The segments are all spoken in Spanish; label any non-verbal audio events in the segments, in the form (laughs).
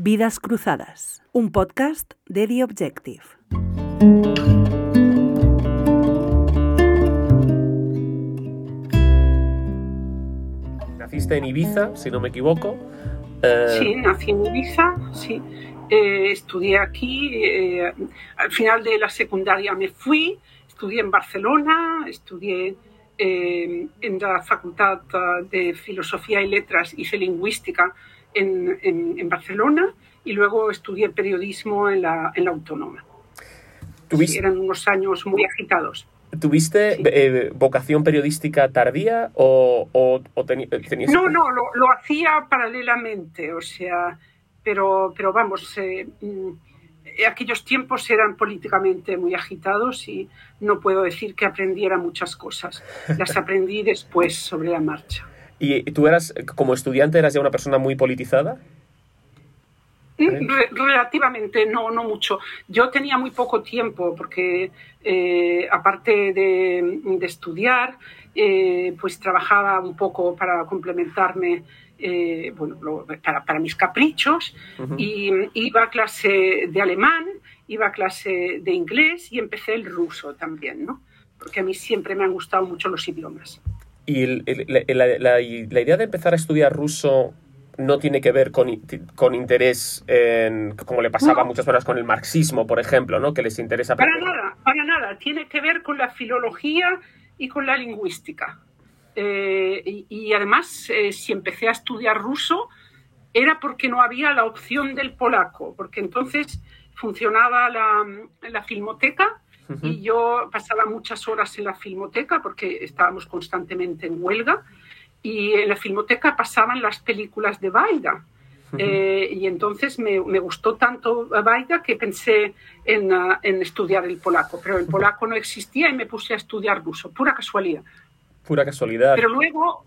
Vidas Cruzadas, un podcast de The Objective. Naciste en Ibiza, si no me equivoco. Eh, sí, nací en Ibiza, sí. Eh, estudié aquí, eh, al final de la secundaria me fui, estudié en Barcelona, estudié en la Facultad de Filosofía y Letras, hice lingüística en, en, Barcelona y luego estudié periodismo en la, en la Autónoma. eran unos años muy agitados. ¿Tuviste eh, vocación periodística tardía o, o, tenías... No, no, lo, lo, hacía paralelamente, o sea, pero, pero vamos, eh, mm, aquellos tiempos eran políticamente muy agitados y no puedo decir que aprendiera muchas cosas. Las (laughs) aprendí después sobre la marcha. ¿Y tú eras, como estudiante, eras ya una persona muy politizada? Mm, relativamente, no, no mucho. Yo tenía muy poco tiempo porque, eh, aparte de, estudiar, eh, pues trabajaba un poco para complementarme, eh, bueno, para, mis caprichos, y iba a clase de alemán, iba a clase de inglés y empecé el ruso también, ¿no? Porque a mí siempre me han gustado mucho los idiomas. ¿Y la idea de empezar a estudiar ruso no tiene que ver con, con interés, en, como le pasaba muchas horas con el marxismo, por ejemplo, ¿no? que les interesa. Para nada, para nada. Tiene que ver con la filología y con la lingüística. Eh, y, además, eh, si empecé a estudiar ruso, era porque no había la opción del polaco, porque entonces funcionaba la, la filmoteca y yo pasaba muchas horas en la filmoteca porque estábamos constantemente en huelga y en la filmoteca pasaban las películas de Baida. Eh, y entonces me, me, gustó tanto Baida que pensé en, uh, en, estudiar el polaco, pero el polaco no existía y me puse a estudiar ruso, pura casualidad. Pura casualidad. Pero luego,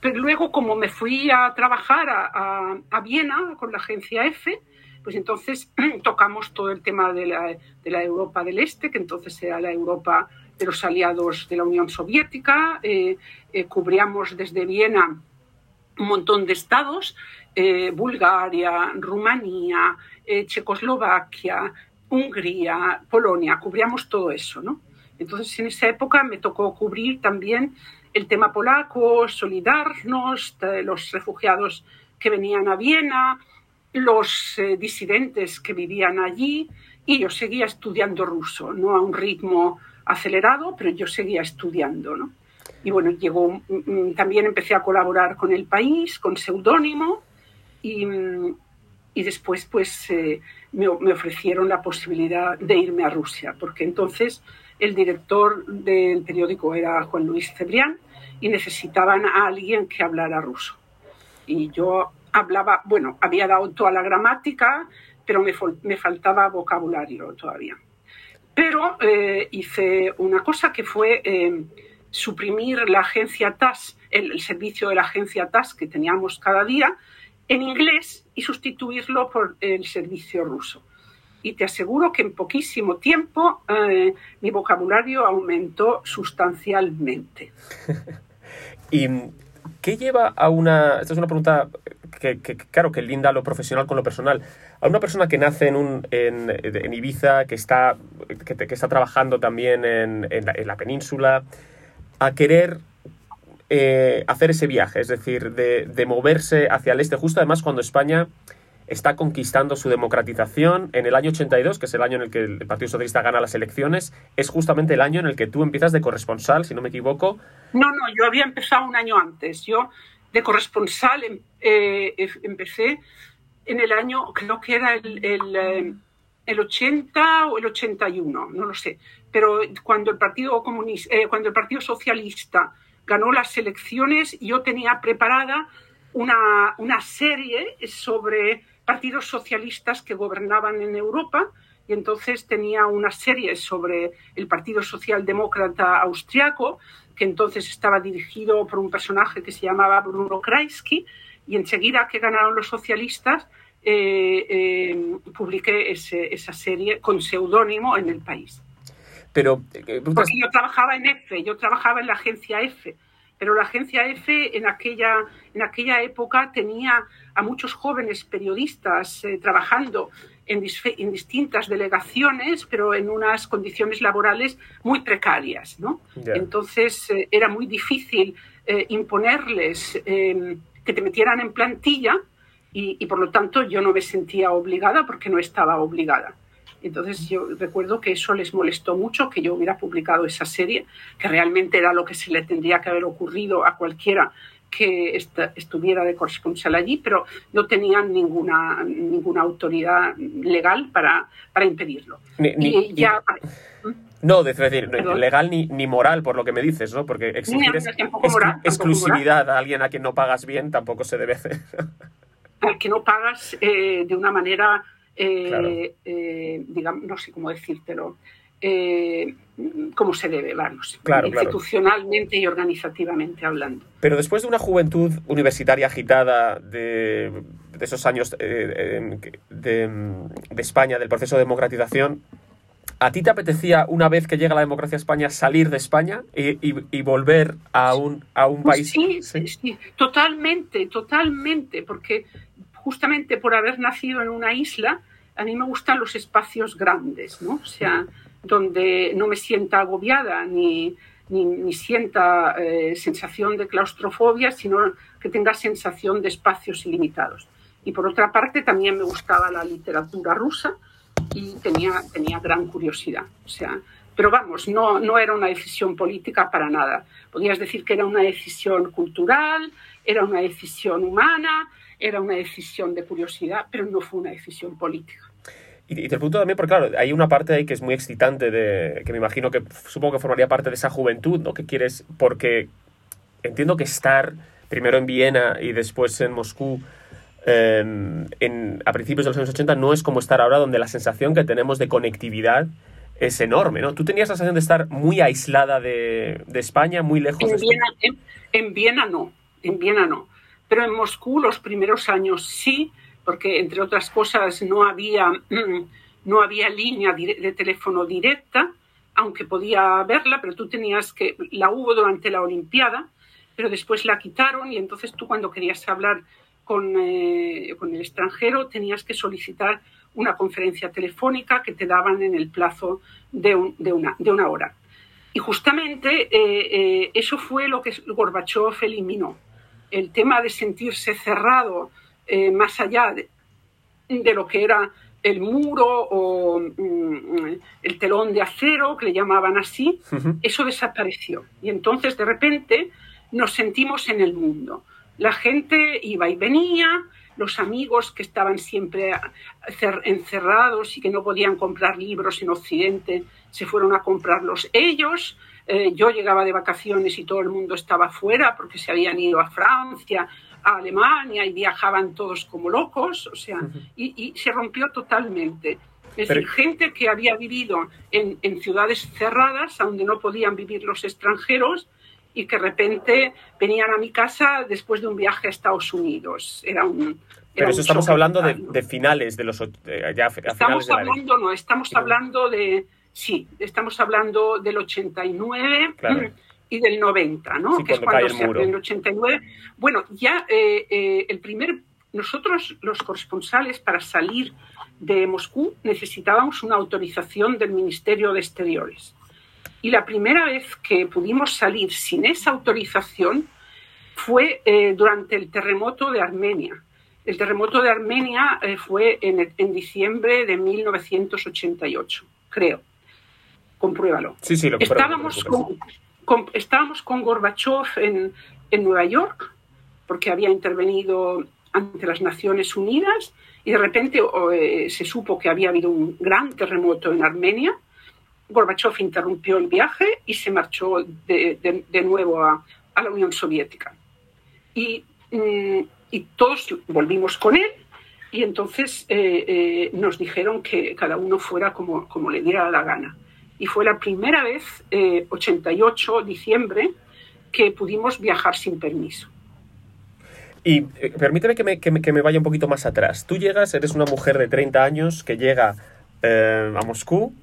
pero luego como me fui a trabajar a, a, Viena con la agencia F, pues entonces (clears throat) tocamos todo el tema de la, de la Europa del Este, que entonces era la Europa de los aliados de la Unión Soviética, eh, eh, cubríamos desde Viena un montón de estados, eh, Bulgaria, Rumanía, Checoslovaquia, Hungría, Polonia, cubríamos todo eso, ¿no? Entonces, en esa época me tocó cubrir también el tema polaco, solidarnos, los refugiados que venían a Viena, los disidentes que vivían allí, y yo seguía estudiando ruso, no a un ritmo acelerado, pero yo seguía estudiando, ¿no? Y bueno, llegó, también empecé a colaborar con El País, con seudónimo, y, y, después pues eh, me, me, ofrecieron la posibilidad de irme a Rusia, porque entonces el director del periódico era Juan Luis Cebrián y necesitaban a alguien que hablara ruso. Y yo hablaba, bueno, había dado toda la gramática, pero me, faltaba vocabulario todavía. Pero eh, hice una cosa que fue eh, suprimir la agencia TAS, el, servicio de la agencia TAS que teníamos cada día, en inglés y sustituirlo por el servicio ruso. Y te aseguro que en poquísimo tiempo eh, mi vocabulario aumentó sustancialmente. (laughs) ¿Y qué lleva a una... Esta es una pregunta que, claro, que linda lo profesional con lo personal. A una persona que nace en, un, en, Ibiza, que está, que, está trabajando también en, la, península, a querer eh, hacer ese viaje, es decir, de, de, moverse hacia el este, justo además cuando España está conquistando su democratización en el año 82, que es el año en el que el Partido Socialista gana las elecciones, es justamente el año en el que tú empiezas de corresponsal, si no me equivoco. No, no, yo había empezado un año antes. Yo de corresponsal em, eh, empecé en el año, creo que era el, el, el, 80 o el 81, no lo sé, pero cuando el Partido, Comunista, eh, cuando el Partido Socialista ganó las elecciones, yo tenía preparada una, una serie sobre partidos socialistas que gobernaban en Europa y entonces tenía una serie sobre el Partido Socialdemócrata Austriaco que entonces estaba dirigido por un personaje que se llamaba Bruno Kreisky, y enseguida que ganaron los socialistas, eh, eh, publiqué esa serie con seudónimo en el país. Pero, eh, Porque yo trabajaba en F, yo trabajaba en la agencia F, pero la agencia EFE en aquella, en aquella época tenía a muchos jóvenes periodistas eh, trabajando en, en, distintas delegaciones, pero en unas condiciones laborales muy precarias. ¿no? Ya. Entonces eh, era muy difícil eh, imponerles eh, que te metieran en plantilla y, y por lo tanto yo no me sentía obligada porque no estaba obligada. Entonces yo recuerdo que eso les molestó mucho, que yo hubiera publicado esa serie, que realmente era lo que se le tendría que haber ocurrido a cualquiera que est estuviera de corresponsal allí, pero no tenían ninguna, ninguna autoridad legal para, para impedirlo. Ni, ni, y ya, no, es decir, Perdón. legal ni, ni moral, por lo que me dices, ¿no? Porque exigir es- moral, exclusividad a alguien a quien no pagas bien tampoco se debe hacer. (laughs) al que no pagas eh, de una manera, eh, Claro. eh, digamos, no sé cómo decírtelo, eh, como se debe, vamos, Claro, claro. institucionalmente y organizativamente hablando. Pero después de una juventud universitaria agitada de, de esos años eh, de, de España, del proceso de democratización, ¿a ti te apetecía, una vez que llega la democracia a España, salir de España y, y- y volver a un, a un país? sí, sí, totalmente, totalmente, porque justamente por haber nacido en una isla, a mí me gustan los espacios grandes, ¿no? O sea, donde no me sienta agobiada ni, ni, ni sienta eh, sensación de claustrofobia, sino que tenga sensación de espacios ilimitados. Y por otra parte, también me gustaba la literatura rusa y tenía, tenía gran curiosidad. O sea, pero vamos, no, no era una decisión política para nada. Podrías decir que era una decisión cultural, era una decisión humana, era una decisión de curiosidad, pero no fue una decisión política. Y, y te pregunto también, porque claro, hay una parte ahí que es muy excitante, de, que me imagino que supongo que formaría parte de esa juventud, ¿no? Que quieres, porque entiendo que estar primero en Viena y después en Moscú eh, en, a principios de los años 80 no es como estar ahora donde la sensación que tenemos de conectividad es enorme, ¿no? Tú tenías la sensación de estar muy aislada de, de España, muy lejos de En España. Viena, en, en Viena no, en Viena no. Pero en Moscú los primeros años sí, porque entre otras cosas no había, (clears throat) no había línea de teléfono directa, aunque podía verla, pero tú tenías que, la hubo durante la Olimpiada, pero después la quitaron y entonces tú cuando querías hablar con, eh, con el extranjero tenías que solicitar una conferencia telefónica que te daban en el plazo de, un- de una, de una hora. Y justamente eh, eh, eso fue lo que Gorbachev eliminó. El tema de sentirse cerrado eh, más allá de, de lo que era el muro o mm, el telón de acero, que le llamaban así, eso desapareció. Y entonces de repente nos sentimos en el mundo. La gente iba y venía, los amigos que estaban siempre cer- encerrados y que no podían comprar libros en Occidente se fueron a comprarlos ellos. Eh, yo llegaba de vacaciones y todo el mundo estaba fuera porque se habían ido a Francia, a Alemania y viajaban todos como locos, o sea, y, y se rompió totalmente. Es Pero- decir, gente que había vivido en, en ciudades cerradas, donde no podían vivir los extranjeros, y que de repente venían a mi casa después de un viaje a Estados Unidos. Era un. era Pero un eso estamos hablando de, finales de los... ya Estamos de hablando, no, estamos hablando de. Sí, estamos hablando del 89 Claro. Y del 90, ¿no? Sí, que es cuando se abre el 89. Bueno, ya eh, eh, el primer. Nosotros, los corresponsales, para salir de Moscú necesitábamos una autorización del Ministerio de Exteriores. Y la primera vez que pudimos salir sin esa autorización fue eh, durante el terremoto de Armenia. El terremoto de Armenia eh, fue en, en diciembre de 1988, creo. Compruébalo. Sí, sí, lo Estábamos con, estábamos con Gorbachev en, en Nueva York, porque había intervenido ante las Naciones Unidas, y de repente eh, se supo que había habido un gran terremoto en Armenia. Gorbachev interrumpió el viaje y se marchó de, de- de nuevo a, a la Unión Soviética. Y, mm, y todos volvimos con él, y entonces eh, eh, nos dijeron que cada uno fuera como, como le diera la gana. Y fue la primera vez, eh, 88, diciembre, que pudimos viajar sin permiso. Y eh, permíteme que me, que, me, que me vaya un poquito más atrás. Tú llegas, eres una mujer de 30 años que llega eh, a Moscú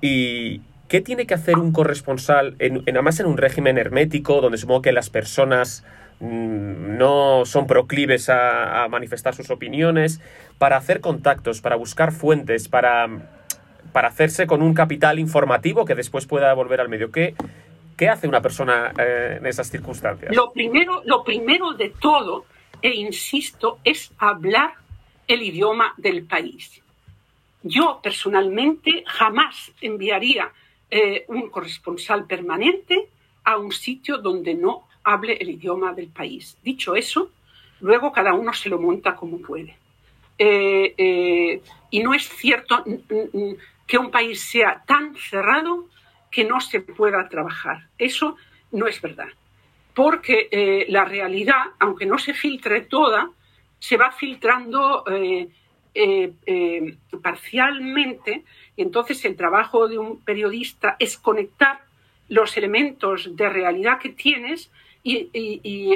y, ¿qué tiene que hacer un corresponsal, en, además en un régimen hermético, donde supongo que las personas mm, no son proclives a, manifestar sus opiniones, para hacer contactos, para buscar fuentes, para, para hacerse con un capital informativo que después pueda volver al medio? ¿Qué, qué hace una persona eh, en esas circunstancias? Lo primero, lo primero de todo, e insisto, es hablar el idioma del país. Yo personalmente jamás enviaría eh, un corresponsal permanente a un sitio donde no hable el idioma del país. Dicho eso, luego cada uno se lo monta como puede. Eh, y no es cierto que un país sea tan cerrado que no se pueda trabajar. Eso no es verdad. Porque la realidad, aunque no se filtre toda, se va filtrando eh, eh, parcialmente y entonces el trabajo de un periodista es conectar los elementos de realidad que tienes y,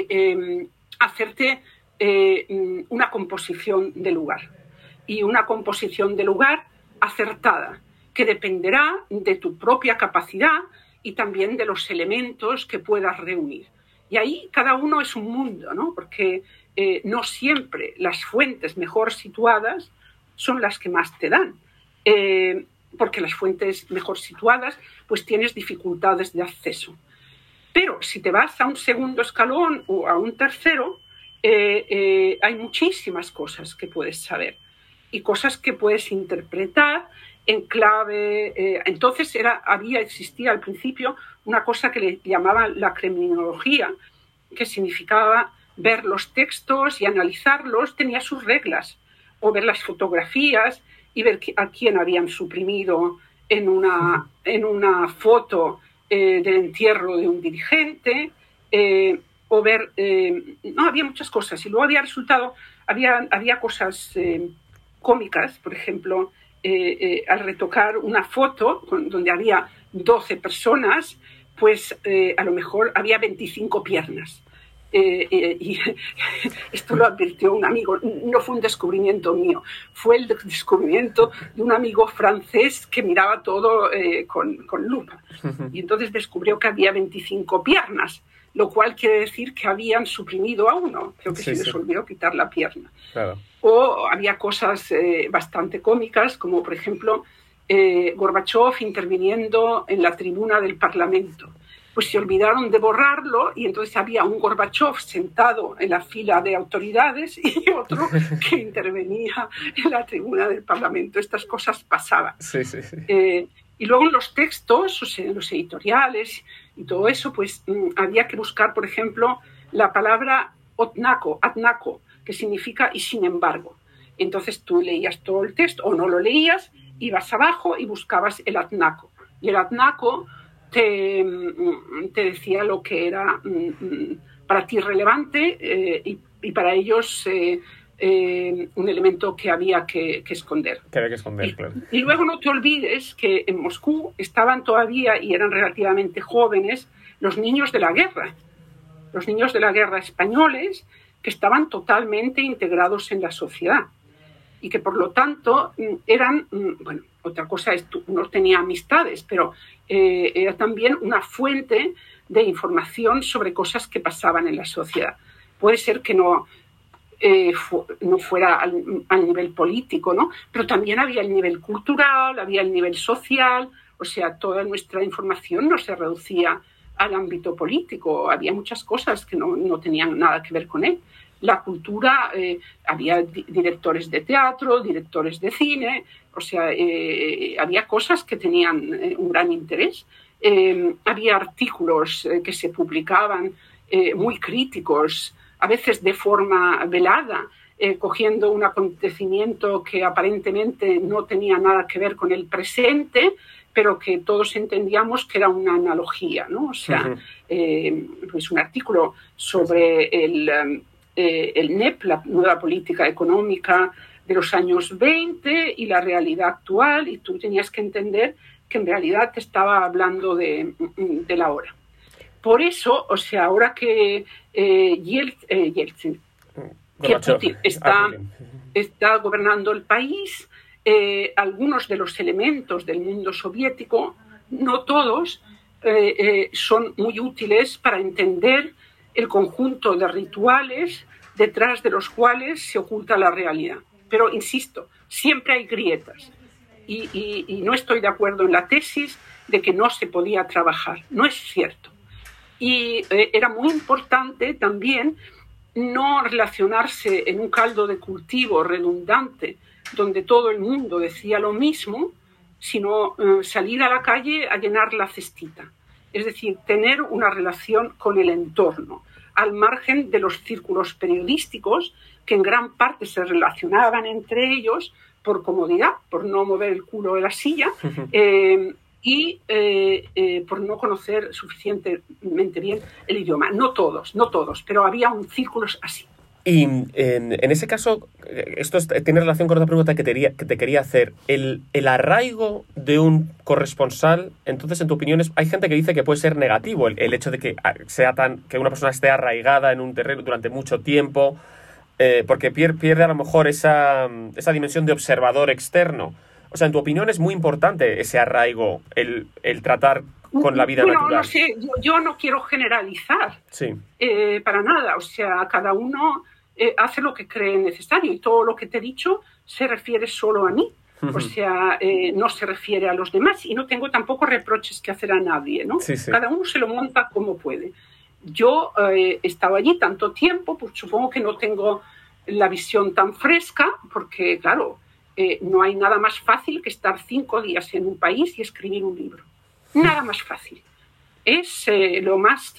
em, hacerte eh, una composición de lugar. Y una composición de lugar acertada, que dependerá de tu propia capacidad y también de los elementos que puedas reunir. Y ahí cada uno es un mundo, ¿no? Porque eh, no siempre las fuentes mejor situadas son las que más te dan. Eh, porque las fuentes mejor situadas, pues tienes dificultades de acceso. Pero si te vas a un segundo escalón o a un tercero, eh, hay muchísimas cosas que puedes saber y cosas que puedes interpretar en clave. entonces era, había, existía al principio una cosa que le llamaban la criminología, que significaba ver los textos y analizarlos tenía sus reglas, o ver las fotografías y ver a quién habían suprimido en una, en una foto eh, del entierro de un dirigente, eh, o ver, eh, no, había muchas cosas, y luego había resultado, había, había cosas cómicas, por ejemplo, al retocar una foto donde había 12 personas, pues a lo mejor había 25 piernas. Eh, eh, y (laughs) esto lo advirtió un amigo, no fue un descubrimiento mío, fue el descubrimiento de un amigo francés que miraba todo eh, con, con, lupa. Y entonces descubrió que había 25 piernas, lo cual quiere decir que habían suprimido a uno, creo que se les olvidó quitar la pierna. O había cosas bastante cómicas, como por ejemplo Gorbachev interviniendo en la tribuna del Parlamento pues se olvidaron de borrarlo y entonces había un Gorbachev sentado en la fila de autoridades (laughs) y otro que intervenía en la tribuna del Parlamento. Estas cosas pasaban. Eh, y luego en los textos, o sea, en los editoriales y todo eso, pues mm, había que buscar, por ejemplo, la palabra otnaco, atnaco, que significa y sin embargo. Entonces tú leías todo el texto o no lo leías, ibas abajo y buscabas el atnaco. Y el atnaco te, mm, te decía lo que era mm, para ti relevante eh, y, y, para ellos eh, eh, un elemento que había que, que, esconder. Que había que esconder, y, claro. Y luego no te olvides que en Moscú estaban todavía y eran relativamente jóvenes los niños de la guerra, los niños de la guerra españoles que estaban totalmente integrados en la sociedad y que por lo tanto eran, bueno, otra cosa es, uno tenía amistades, pero eh, era también una fuente de información sobre cosas que pasaban en la sociedad. Puede ser que no, eh, no fuera al, nivel político, ¿no? Pero también había el nivel cultural, había el nivel social, o sea, toda nuestra información no se reducía al ámbito político, había muchas cosas que no, no tenían nada que ver con él la cultura, eh, había directores de teatro, directores de cine, o sea, eh, había cosas que tenían eh, un gran interés. había artículos que se publicaban muy críticos, a veces de forma velada, cogiendo un acontecimiento que aparentemente no tenía nada que ver con el presente, pero que todos entendíamos que era una analogía, ¿no? O sea, pues un artículo sobre el eh, el NEP, la nueva política económica de los años 20 y la realidad actual, y tú tenías que entender que en realidad te estaba hablando de, de la hora. Por eso, o sea, ahora que eh, Yeltsin, que Putin está, está gobernando el país, eh, algunos de los elementos del mundo soviético no todos son muy útiles para entender el conjunto de rituales detrás de los cuales se oculta la realidad. Pero, insisto, siempre hay grietas. Y, no estoy de acuerdo en la tesis de que no se podía trabajar. No es cierto. Y eh, era muy importante también no relacionarse en un caldo de cultivo redundante donde todo el mundo decía lo mismo, sino eh, salir a la calle a llenar la cestita. Es decir, tener una relación con el entorno, al margen de los círculos periodísticos que en gran parte se relacionaban entre ellos por comodidad, por no mover el culo de la silla (laughs) eh, y eh, eh, por no conocer suficientemente bien el idioma. No todos, no todos, pero había un círculo así. Y en, ese caso, esto tiene relación con otra pregunta que te, que te quería hacer. El, el, arraigo de un corresponsal, entonces, en tu opinión, hay gente que dice que puede ser negativo el, hecho de que, ah, sea tan, que una persona esté arraigada en un terreno durante mucho tiempo, eh, porque pierde, pierde, a lo mejor esa, esa, dimensión de observador externo. O sea, en tu opinión es muy importante ese arraigo, el, el tratar con la vida natural. No sé, yo, no quiero generalizar sí. Eh, para nada. O sea, cada uno eh, hace lo que cree necesario y todo lo que te he dicho se refiere solo a mí. O sea, eh, no se refiere a los demás y no tengo tampoco reproches que hacer a nadie, ¿no? Cada uno se lo monta como puede. Yo eh, he estado allí tanto tiempo, pues supongo que no tengo la visión tan fresca, porque claro, no hay nada más fácil que estar cinco días en un país y escribir un libro. Nada más fácil. Es lo más,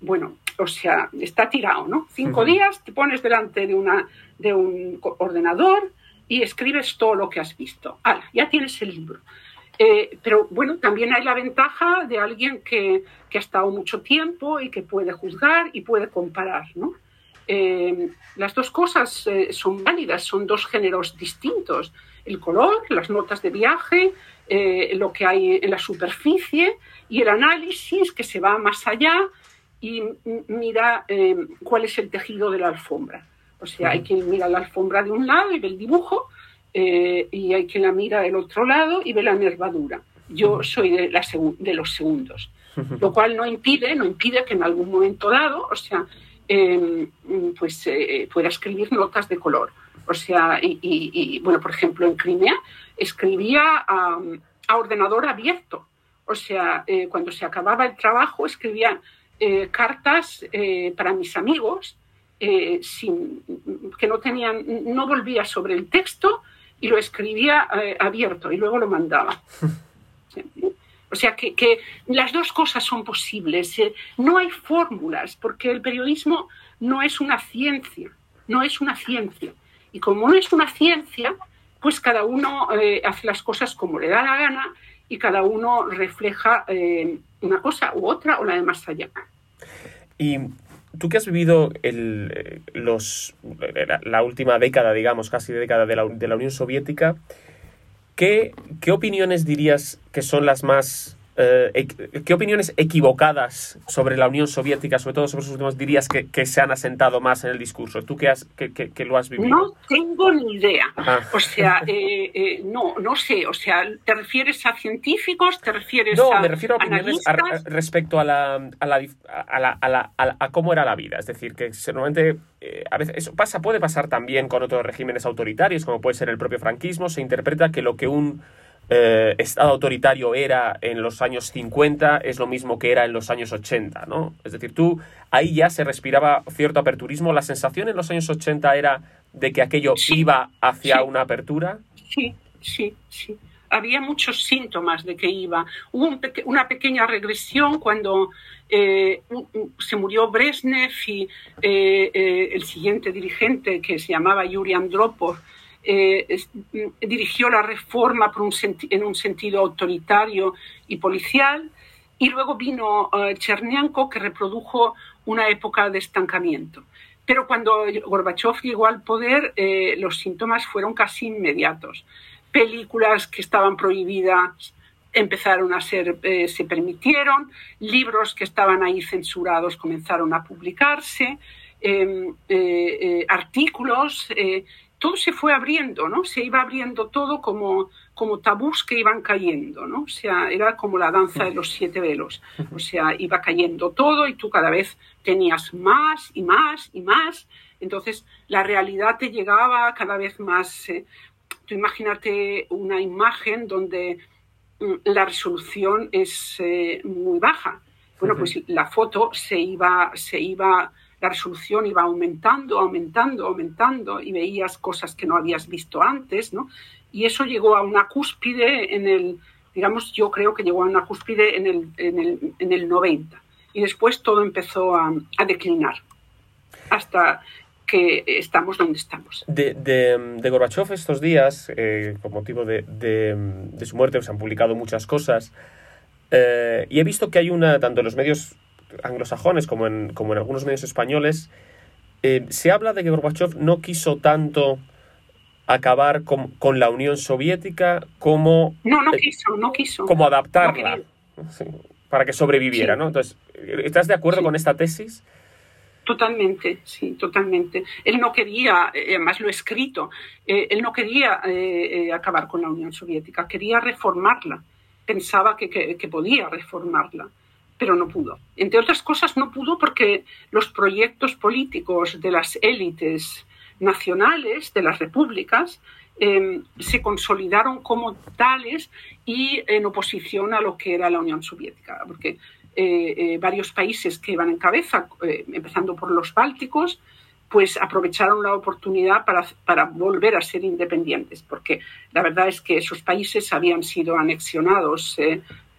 bueno, o sea, está tirado, ¿no? Cinco días, te pones delante de, una, de un ordenador y escribes todo lo que has visto. ¡Hala! Ya tienes el libro. Eh, pero bueno, también hay la ventaja de alguien que, que, ha estado mucho tiempo y que puede juzgar y puede comparar, ¿no? Eh, las dos cosas eh, son válidas, son dos géneros distintos. El color, las notas de viaje, lo que hay en la superficie y el análisis que se va más allá y mira eh, cuál es el tejido de la alfombra. O sea, hay quien mira la alfombra de un lado y ve el dibujo, eh, y hay quien la mira del otro lado y ve la nervadura. Yo soy de, la de los segundos, (laughs) lo cual no impide, no impide que en algún momento dado, o sea, em, pues eh, pueda escribir notas de color. O sea, y, bueno, por ejemplo, en Crimea escribía a, a ordenador abierto. O sea, cuando se acababa el trabajo escribía eh, cartas eh, para mis amigos eh, sin, que no tenían, no volvía sobre el texto y lo escribía abierto y luego lo mandaba. (laughs) O sea que, que, las dos cosas son posibles. no hay fórmulas porque el periodismo no es una ciencia, no es una ciencia. Y como no es una ciencia, pues cada uno hace las cosas como le da la gana y cada uno refleja una cosa u otra o la de más allá. Y tú que has vivido el, los, la, última década, digamos, casi década de la, de la Unión Soviética, ¿qué, ¿qué opiniones dirías que son las más eh, ¿qué opiniones equivocadas sobre la Unión Soviética, sobre todo sobre sus últimos, dirías que, que, se han asentado más en el discurso? ¿Tú que, has, que, que, lo has vivido? No tengo ni idea. Ah. O sea, eh, eh, no, no sé. O sea, ¿te refieres a científicos? ¿Te refieres no, a.? No, me refiero a opiniones respecto a la, a, la, a, la, a, la, a, cómo era la vida. Es decir, que normalmente. a veces eso pasa, puede pasar también con otros regímenes autoritarios, como puede ser el propio franquismo. Se interpreta que lo que un eh, Estado autoritario era en los años 50 es lo mismo que era en los años 80, ¿no? Es decir, tú ahí ya se respiraba cierto aperturismo. ¿La sensación en los años 80 era de que aquello iba hacia una apertura? Sí, sí, sí. Había muchos síntomas de que iba. Hubo una pequeña regresión cuando eh, se murió Brezhnev y eh, el siguiente dirigente, que se llamaba Yuri Andropov, eh, dirigió la reforma en un sentido autoritario y policial, y luego vino uh, Chernenko, que reprodujo una época de estancamiento. Pero cuando Gorbachev llegó al poder, eh, los síntomas fueron casi inmediatos. Películas que estaban prohibidas empezaron a ser, eh, se permitieron, libros que estaban ahí censurados comenzaron a publicarse, em, artículos todo se fue abriendo, ¿no? Se iba abriendo todo como, como tabús que iban cayendo, ¿no? O sea, era como la danza de los siete velos. O sea, iba cayendo todo y tú cada vez tenías más y más y más. Entonces, la realidad te llegaba cada vez más. Eh, tú imagínate una imagen donde mm, la resolución es eh, muy baja. Bueno, pues la foto se iba, se iba la resolución iba aumentando, aumentando, aumentando y veías cosas que no habías visto antes, ¿no? Y eso llegó a una cúspide en el, digamos, yo creo que llegó a una cúspide en el, en el, en el 90. Y después todo empezó a, a declinar hasta que estamos donde estamos. De, de, de Gorbachev estos días, eh, con motivo de, de, su muerte, se han publicado muchas cosas. Eh, y he visto que hay una, tanto en los medios anglosajones como en, como en algunos medios españoles, eh, se habla de que Gorbachev no quiso tanto acabar con, con, la Unión Soviética como... No, no quiso, no quiso. Como adaptarla para que sobreviviera, ¿no? Entonces, ¿estás de acuerdo con esta tesis? Totalmente, sí, totalmente. Él no quería, eh, además lo he escrito, eh, él no quería eh, acabar con la Unión Soviética, quería reformarla. Pensaba que, que, que podía reformarla pero no pudo. Entre otras cosas, no pudo porque los proyectos políticos de las élites nacionales, de las repúblicas, eh, se consolidaron como tales y en oposición a lo que era la Unión Soviética, porque eh, eh, varios países que iban en cabeza, eh, empezando por los bálticos, pues aprovecharon la oportunidad para, para, volver a ser independientes, porque la verdad es que esos países habían sido anexionados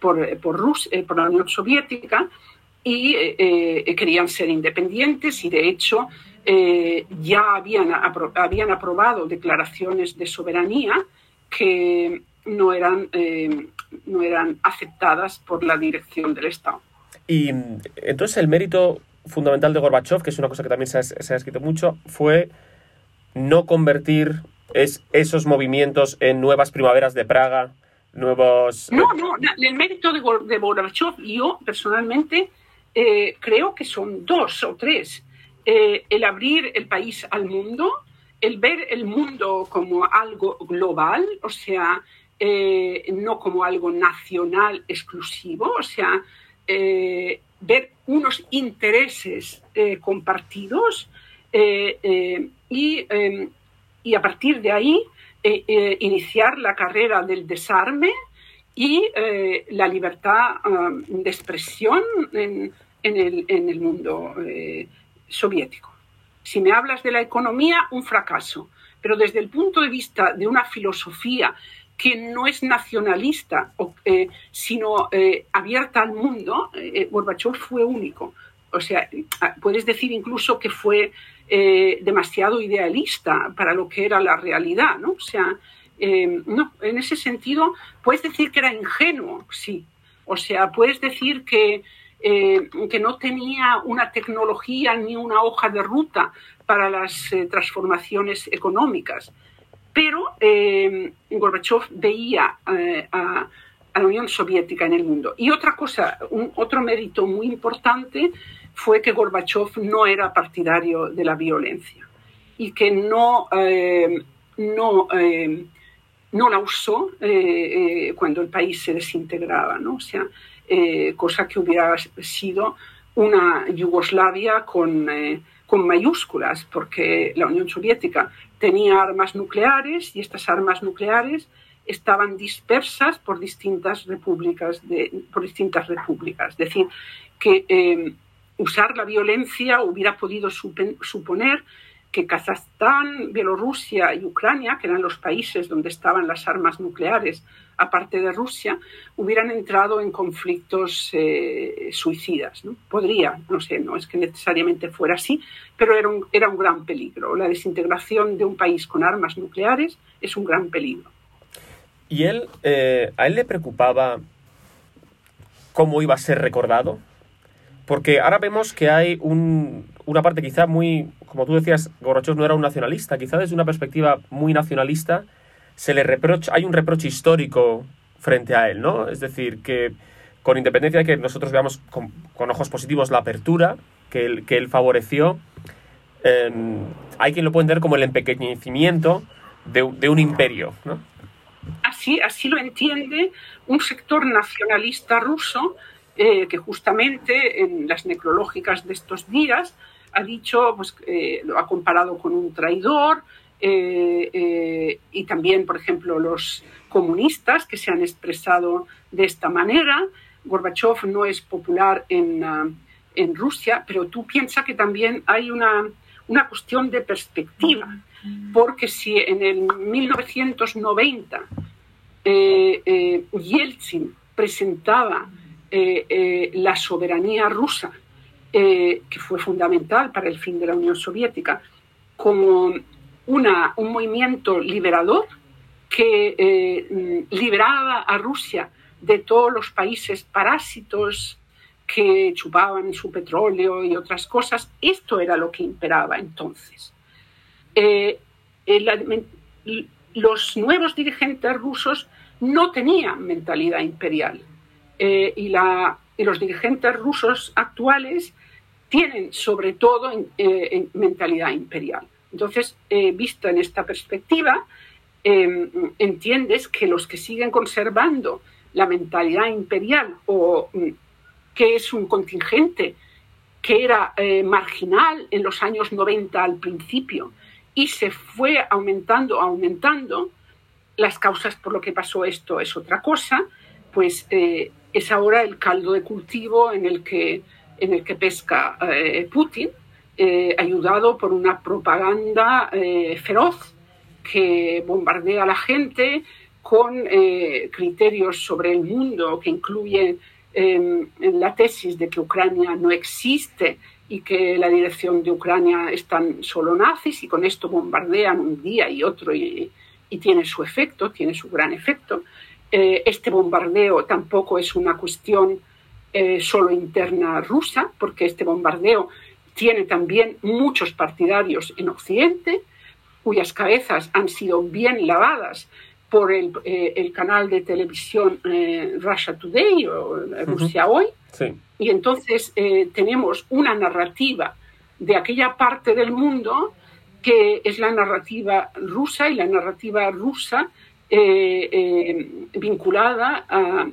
por, por, Rus, eh, por la Unión Soviética y eh, eh, querían ser independientes y de hecho ya habían, habían aprobado declaraciones de soberanía que no eran, no eran aceptadas por la dirección del Estado. Y entonces el mérito fundamental de Gorbachev, que es una cosa que también se ha, escrito mucho, fue no convertir es, esos movimientos en nuevas primaveras de Praga, nuevos... No, no, el mérito de, de Gorbachev, yo personalmente eh, creo que son dos o tres. Eh, el abrir el país al mundo, el ver el mundo como algo global, o sea, eh, no como algo nacional exclusivo, o sea, eh, ver unos intereses eh, compartidos y, y a partir de ahí eh, eh, iniciar la carrera del desarme y eh, la libertad um, de expresión en, el, en el, mundo soviético. Si me hablas de la economía, un fracaso, pero desde el punto de vista de una filosofía que no es nacionalista, sino abierta al mundo, Gorbachev fue único. O sea, puedes decir incluso que fue eh, demasiado idealista para lo que era la realidad. O sea, eh, no, en ese sentido, puedes decir que era ingenuo, sí. O sea, puedes decir que, eh, que no tenía una tecnología ni una hoja de ruta para las transformaciones económicas. Pero Gorbachev veía a, la Unión Soviética en el mundo. Y otra cosa, otro mérito muy importante fue que Gorbachev no era partidario de la violencia y que no, eh, no, eh, no, la usó eh, eh, cuando el país se desintegraba, ¿no? O sea, cosa que hubiera sido una Yugoslavia con, con mayúsculas, porque la Unión Soviética tenía armas nucleares y estas armas nucleares estaban dispersas por distintas repúblicas, de, por distintas repúblicas. Es decir, que usar la violencia hubiera podido suponer que Kazajstán, Bielorrusia y Ucrania, que eran los países donde estaban las armas nucleares, aparte de Rusia, hubieran entrado en conflictos eh, suicidas. ¿no? Podría, no sé, no es que necesariamente fuera así, pero era un, era un gran peligro. La desintegración de un país con armas nucleares es un gran peligro. ¿Y él, eh, a él le preocupaba cómo iba a ser recordado? Porque ahora vemos que hay un, una parte quizá muy, como tú decías, Gorbachev no era un nacionalista, quizá desde una perspectiva muy nacionalista se le reprocha, hay un reproche histórico frente a él, ¿no? Es decir, que con independencia de que nosotros veamos con, ojos positivos la apertura que él, que él favoreció, em, hay quien lo puede entender como el empequeñecimiento de, un imperio, ¿no? Así, así lo entiende un sector nacionalista ruso eh, que justamente en las necrológicas de estos días ha dicho, pues, eh, lo ha comparado con un traidor, eh, y también, por ejemplo, los comunistas que se han expresado de esta manera. Gorbachev no es popular en, ah, en Rusia, pero tú piensas que también hay una, una cuestión de perspectiva, porque si en el 1990 eh, eh, Yeltsin presentaba eh, la soberanía rusa, que fue fundamental para el fin de la Unión Soviética, como una, un movimiento liberador que liberaba a Rusia de todos los países parásitos que chupaban su petróleo y otras cosas. Esto era lo que imperaba entonces. Eh, los nuevos dirigentes rusos no tenían mentalidad imperial eh, y, la, los dirigentes rusos actuales tienen sobre todo eh, mentalidad imperial. Entonces, visto en esta perspectiva, entiendes que los que siguen conservando la mentalidad imperial o mm, que es un contingente que era eh, marginal en los años 90 al principio y se fue aumentando, aumentando. Las causas por lo que pasó esto es otra cosa, pues eh, es ahora el caldo de cultivo en el que, en el que pesca eh, Putin, ayudado por una propaganda feroz que bombardea a la gente con criterios sobre el mundo que incluyen en, la tesis de que Ucrania no existe y que la dirección de Ucrania están solo nazis y con esto bombardean un día y otro y, tiene su efecto, tiene su gran efecto. Eh, este bombardeo tampoco es una cuestión eh, solo interna rusa, porque este bombardeo tiene también muchos partidarios en Occidente, cuyas cabezas han sido bien lavadas por el, eh, el canal de televisión eh, Russia Today o Rusia Hoy. Y entonces tenemos una narrativa de aquella parte del mundo que es la narrativa rusa y la narrativa rusa vinculada a,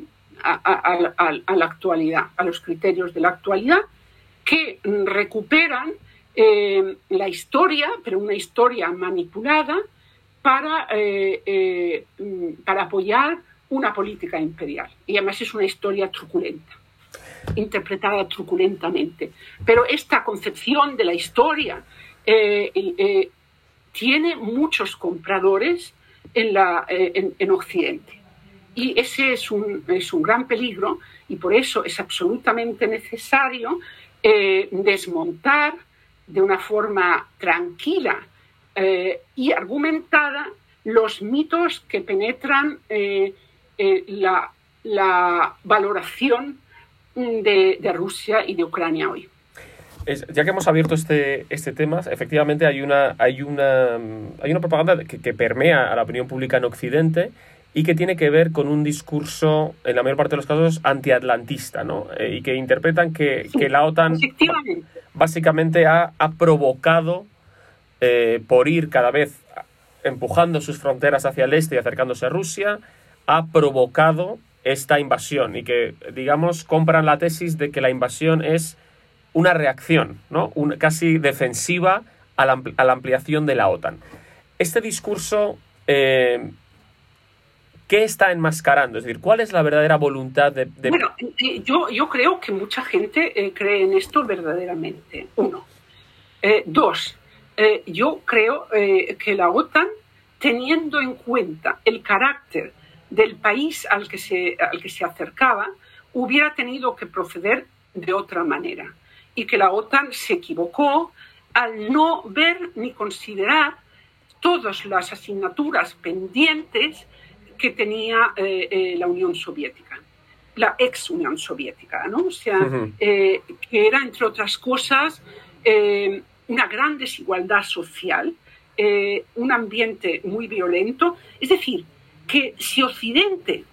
la actualidad, a los criterios de la actualidad, que recuperan la historia, pero una historia manipulada, para, eh, eh, para apoyar una política imperial. Y además es una historia truculenta, interpretada truculentamente. Pero esta concepción de la historia eh, tiene muchos compradores en, la, en, Occidente. Y ese es un, es un, gran peligro y por eso es absolutamente necesario desmontar de una forma tranquila eh, y argumentada los mitos que penetran eh, eh, la, valoración de, Rusia y de Ucrania hoy. Ya que hemos abierto este, este tema, efectivamente hay una, hay una, hay una propaganda que, permea a la opinión pública en Occidente y que tiene que ver con un discurso, en la mayor parte de los casos, antiatlantista, ¿no? y que interpretan que, que la OTAN básicamente ha, ha provocado eh, por ir cada vez empujando sus fronteras hacia el este y acercándose a Rusia, ha provocado esta invasión y que, digamos, compran la tesis de que la invasión es una reacción, ¿no? casi defensiva a la, ampliación de la OTAN. Este discurso, eh, ¿qué está enmascarando? Es decir, ¿cuál es la verdadera voluntad de...? Bueno, eh, yo, yo creo que mucha gente cree en esto verdaderamente. Uno. dos, eh, yo creo eh, que la OTAN, teniendo en cuenta el carácter del país al que, se, al que se acercaba, hubiera tenido que proceder de otra manera y que la OTAN se equivocó al no ver ni considerar todas las asignaturas pendientes que tenía eh, la Unión Soviética, la ex Unión Soviética, ¿no? O sea, que era, entre otras cosas, una gran desigualdad social, eh, un ambiente muy violento. Es decir, que si Occidente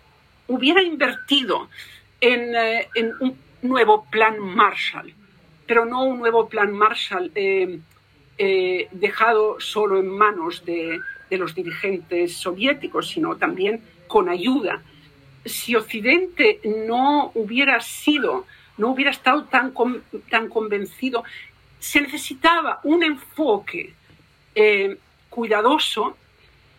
hubiera invertido en, eh, un nuevo plan Marshall, pero no un nuevo plan Marshall eh, eh, dejado solo en manos de, los dirigentes soviéticos, sino también con ayuda. Si Occidente no hubiera sido, no hubiera estado tan, tan convencido, se necesitaba un enfoque eh, cuidadoso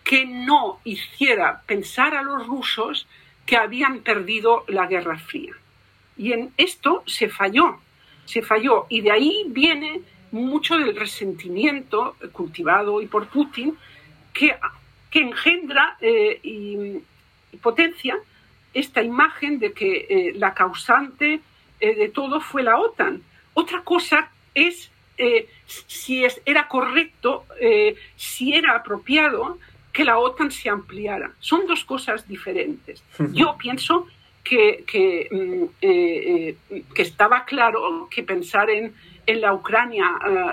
que no hiciera pensar a los rusos que habían perdido la Guerra Fría. Y en esto se falló, se falló. Y de ahí viene mucho del resentimiento cultivado y por Putin que, que engendra eh, y, potencia esta imagen de que eh, la causante eh, de todo fue la OTAN. Otra cosa es si es, era correcto, si era apropiado que la OTAN se ampliara. Son dos cosas diferentes. (laughs) Yo pienso que, que, mm, que estaba claro que pensar en, en la Ucrania,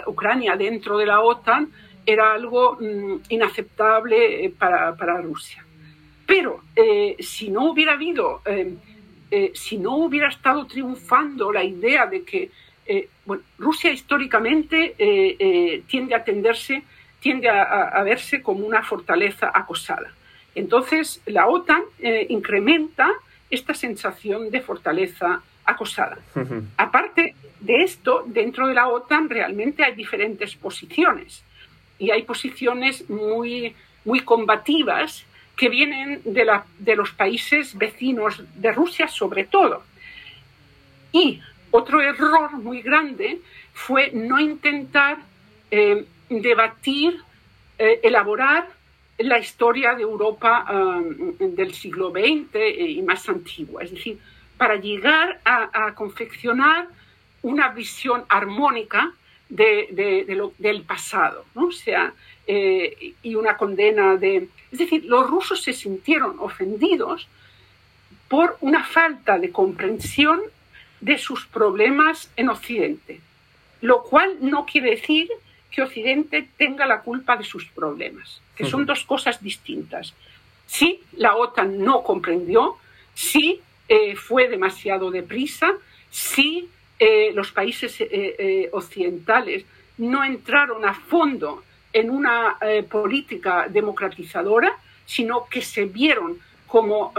Ucrania dentro de la OTAN era algo mm, inaceptable eh, para, para, Rusia. Pero eh, si no hubiera habido, eh, si no hubiera estado triunfando la idea de que bueno, Rusia históricamente tiende a tenderse, tiende a, a, verse como una fortaleza acosada. Entonces la OTAN incrementa esta sensación de fortaleza acosada. Aparte de esto, dentro de la OTAN realmente hay diferentes posiciones y hay posiciones muy, muy combativas que vienen de, la, de los países vecinos de Rusia sobre todo. Y otro error muy grande fue no intentar eh, debatir, eh, elaborar la historia de Europa um, del siglo XX y más antigua. Es decir, para llegar a, confeccionar una visión armónica del pasado, ¿no? O sea, eh, y una condena de... Es decir, los rusos se sintieron ofendidos por una falta de comprensión de sus problemas en Occidente, lo cual no quiere decir que Occidente tenga la culpa de sus problemas, que son dos cosas distintas. Sí, la OTAN no comprendió, sí, eh, fue demasiado deprisa, sí, eh, los países eh, occidentales no entraron a fondo en una política democratizadora, sino que se vieron como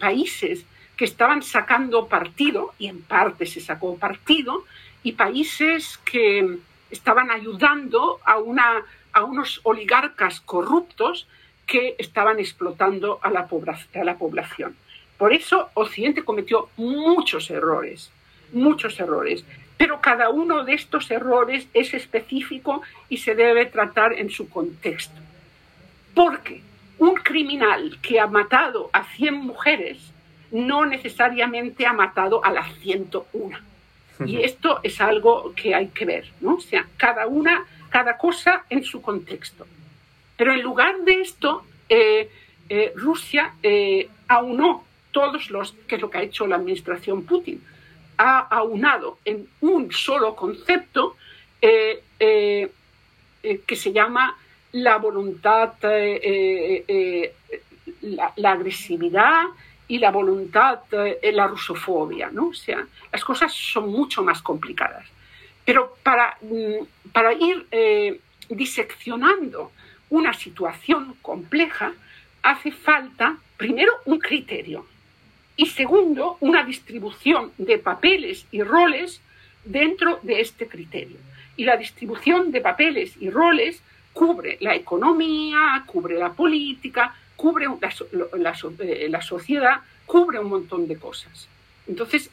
países que estaban sacando partido, y en parte se sacó partido, y países que estaban ayudando a, una, a unos oligarcas corruptos que estaban explotando a la, a la población. Por eso Occidente cometió muchos errores muchos errores, pero cada uno de estos errores es específico y se debe tratar en su contexto. Porque un criminal que ha matado a 100 mujeres no necesariamente ha matado a las 101. Y esto es algo que hay que ver, ¿no? O sea, cada una, cada cosa en su contexto. Pero en lugar de esto, eh, eh, Rusia eh, aunó todos los, que es lo que ha hecho la administración Putin, ha aunado en un solo concepto eh, eh, que se llama la voluntad, la, agresividad y la voluntad, la rusofobia. ¿no? O sea, las cosas son mucho más complicadas. Pero para, mm, para ir diseccionando una situación compleja, hace falta primero un criterio y segundo, una distribución de papeles y roles dentro de este criterio. Y la distribución de papeles y roles cubre la economía, cubre la política, cubre la, eh, sociedad, cubre un montón de cosas. Entonces,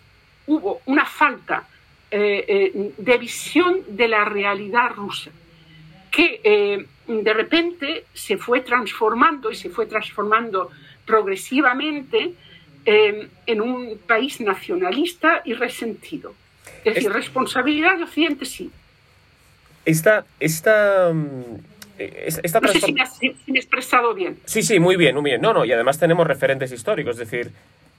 hubo una falta eh, eh, de visión de la realidad rusa que de repente se fue transformando y se fue transformando progresivamente en un país nacionalista y resentido. Es decir, responsabilidad de Occidente sí. Esta, esta, mm, esta no sé si me, has, si me, he expresado bien. Sí, sí, muy bien, muy bien. No, no, y además tenemos referentes históricos, es decir,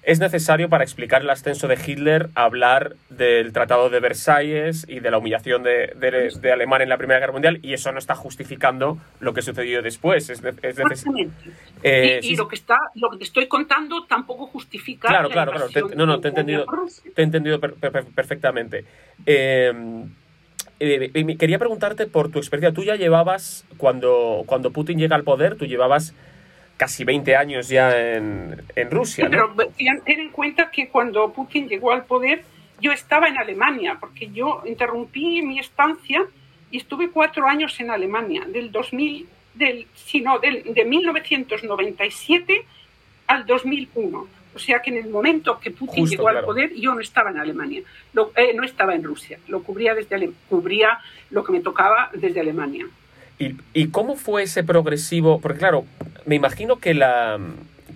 es necesario para explicar el ascenso de Hitler hablar del Tratado de Versalles y de la humillación de, de, Alemania en la Primera Guerra Mundial y eso no está justificando lo que sucedió después. Es, eh, y, lo, que está, lo que te estoy contando tampoco justifica. Claro, claro, claro. no, no, te he entendido, te he entendido perfectamente. Eh, eh, quería preguntarte por tu experiencia. Tú ya llevabas, cuando, cuando Putin llega al poder, tú llevabas casi 20 años ya en, en Rusia. ¿no? Pero ten en cuenta que cuando Putin llegó al poder, yo estaba en Alemania, porque yo interrumpí mi estancia y estuve cuatro años en Alemania, del 2000, del, sino del, de 1997 al 2001. O sea que en el momento que Putin llegó al poder, yo no estaba en Alemania, eh, no estaba en Rusia, lo cubría, desde cubría lo que me tocaba desde Alemania. ¿Y, ¿Y, cómo fue ese progresivo? Porque claro, me imagino que, la,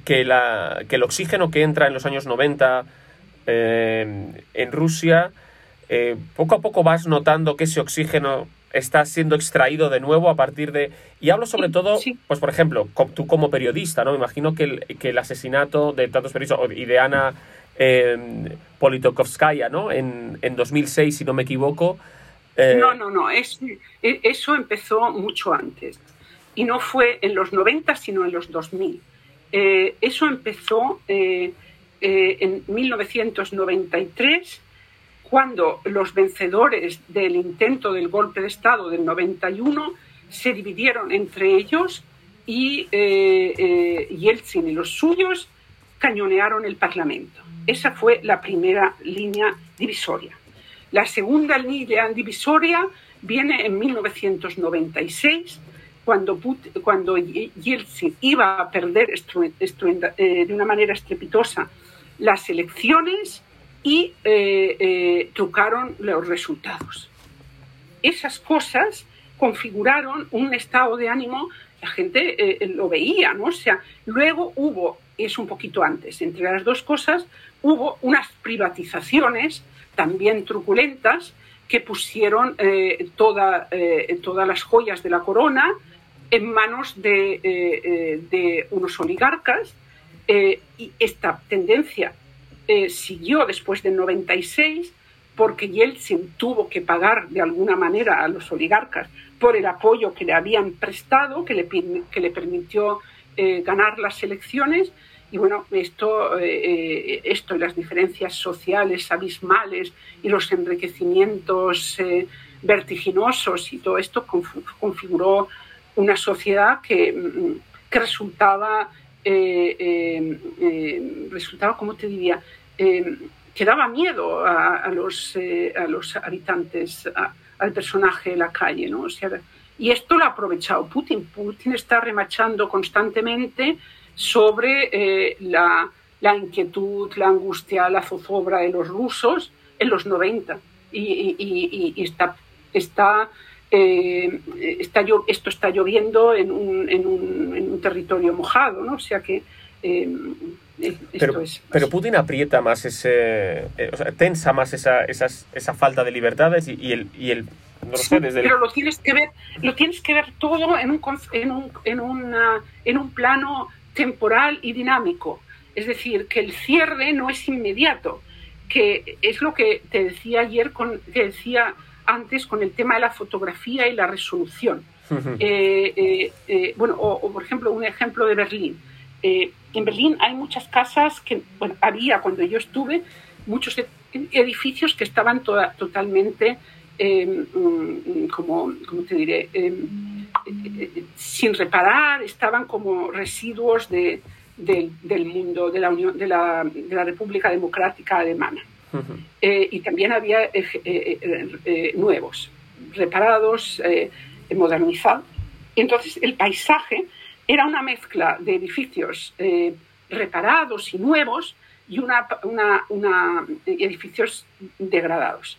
que, la, que el oxígeno que entra en los años 90 eh, en Rusia, eh, poco a poco vas notando que ese oxígeno está siendo extraído de nuevo a partir de... Y hablo sobre todo, pues por ejemplo, tú como periodista, ¿no? Me imagino que el, que el asesinato de tantos periodistas y de Ana eh, Politokovskaya, ¿no? En, en 2006, si no me equivoco. Eh, no, no, no, es, e, eso empezó mucho antes. Y no fue en los 90, sino en los 2000. Eh, eso empezó en 1993 cuando los vencedores del intento del golpe de Estado del 91 se dividieron entre ellos y eh, eh, Yeltsin y los suyos cañonearon el Parlamento. Esa fue la primera línea divisoria. La segunda línea divisoria viene en 1996, cuando, cuando Yeltsin iba a perder eh, de una manera estrepitosa las elecciones y eh, eh, trucaron los resultados. Esas cosas configuraron un estado de ánimo, la gente eh, lo veía, ¿no? O sea, luego hubo, es un poquito antes, entre las dos cosas, hubo unas privatizaciones también truculentas que pusieron toda, todas las joyas de la corona en manos de unos oligarcas y esta tendencia eh, siguió después del 96 porque Yeltsin tuvo que pagar de alguna manera a los oligarcas por el apoyo que le habían prestado, que le, que le permitió eh, ganar las elecciones. Y bueno, esto, eh, esto y las diferencias sociales abismales y los enriquecimientos vertiginosos y todo esto configuró una sociedad que, mm, que resultaba resultaba, como te diría, que daba miedo a, los, a los habitantes, al personaje de la calle, ¿no? O sea, y esto lo ha aprovechado Putin. Putin está remachando constantemente sobre la, la, inquietud, la angustia, la zozobra de los rusos en los 90. Y, y, y está, está eh, está, esto está lloviendo en un, en un, en un territorio mojado, ¿no? O sea que eh, pero, es, pero, Putin aprieta más ese, eh, o sea, tensa más esa, esas, esa falta de libertades y, el, y el no sé, desde pero lo tienes que ver, lo tienes que ver todo en un, en un, en una, en un plano temporal y dinámico. Es decir, que el cierre no es inmediato, que es lo que te decía ayer, con, te decía antes con el tema de la fotografía y la resolución. Eh, eh, eh, bueno, o, por ejemplo, un ejemplo de Berlín. en Berlín hay muchas casas que, bueno, había cuando yo estuve, muchos e, edificios que estaban totalmente, em, mm, como, ¿cómo te diré? Em, sin reparar, estaban como residuos de, del mundo, de la, Unión, de la, de la República Democrática Alemana. Eh, y también había eh, eh, nuevos, reparados, modernizados. Entonces el paisaje era una mezcla de edificios reparados y nuevos y una, una, edificios degradados.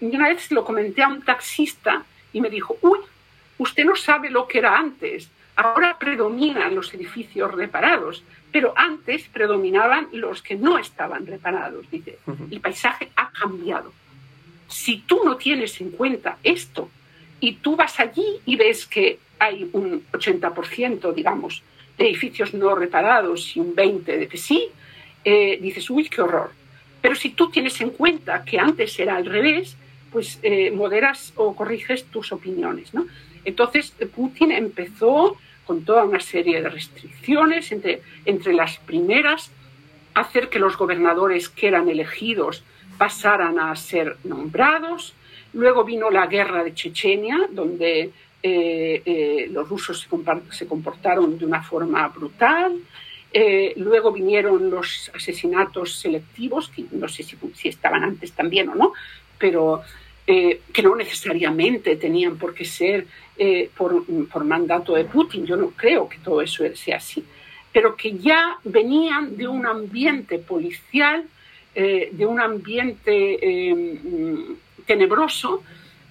Y una vez lo comenté a un taxista y me dijo, uy, usted no sabe lo que era antes. Ahora predominan los edificios reparados, pero antes predominaban los que no estaban reparados. Dice, el paisaje ha cambiado. Si tú no tienes en cuenta esto y tú vas allí y ves que hay un 80%, digamos, de edificios no reparados y un 20% de que sí, eh, dices, uy, qué horror. Pero si tú tienes en cuenta que antes era al revés, pues eh, moderas o corriges tus opiniones. ¿no? Entonces, Putin empezó con toda una serie de restricciones, entre, entre las primeras, hacer que los gobernadores que eran elegidos pasaran a ser nombrados, Luego vino la guerra de Chechenia, donde los rusos se comportaron de una forma brutal. luego vinieron los asesinatos selectivos, que no sé si, si estaban antes también o no, pero eh, que no necesariamente tenían por qué ser eh, por, mandato de Putin. Yo no creo que todo eso sea así, pero que ya venían de un ambiente policial, eh, de un ambiente tenebroso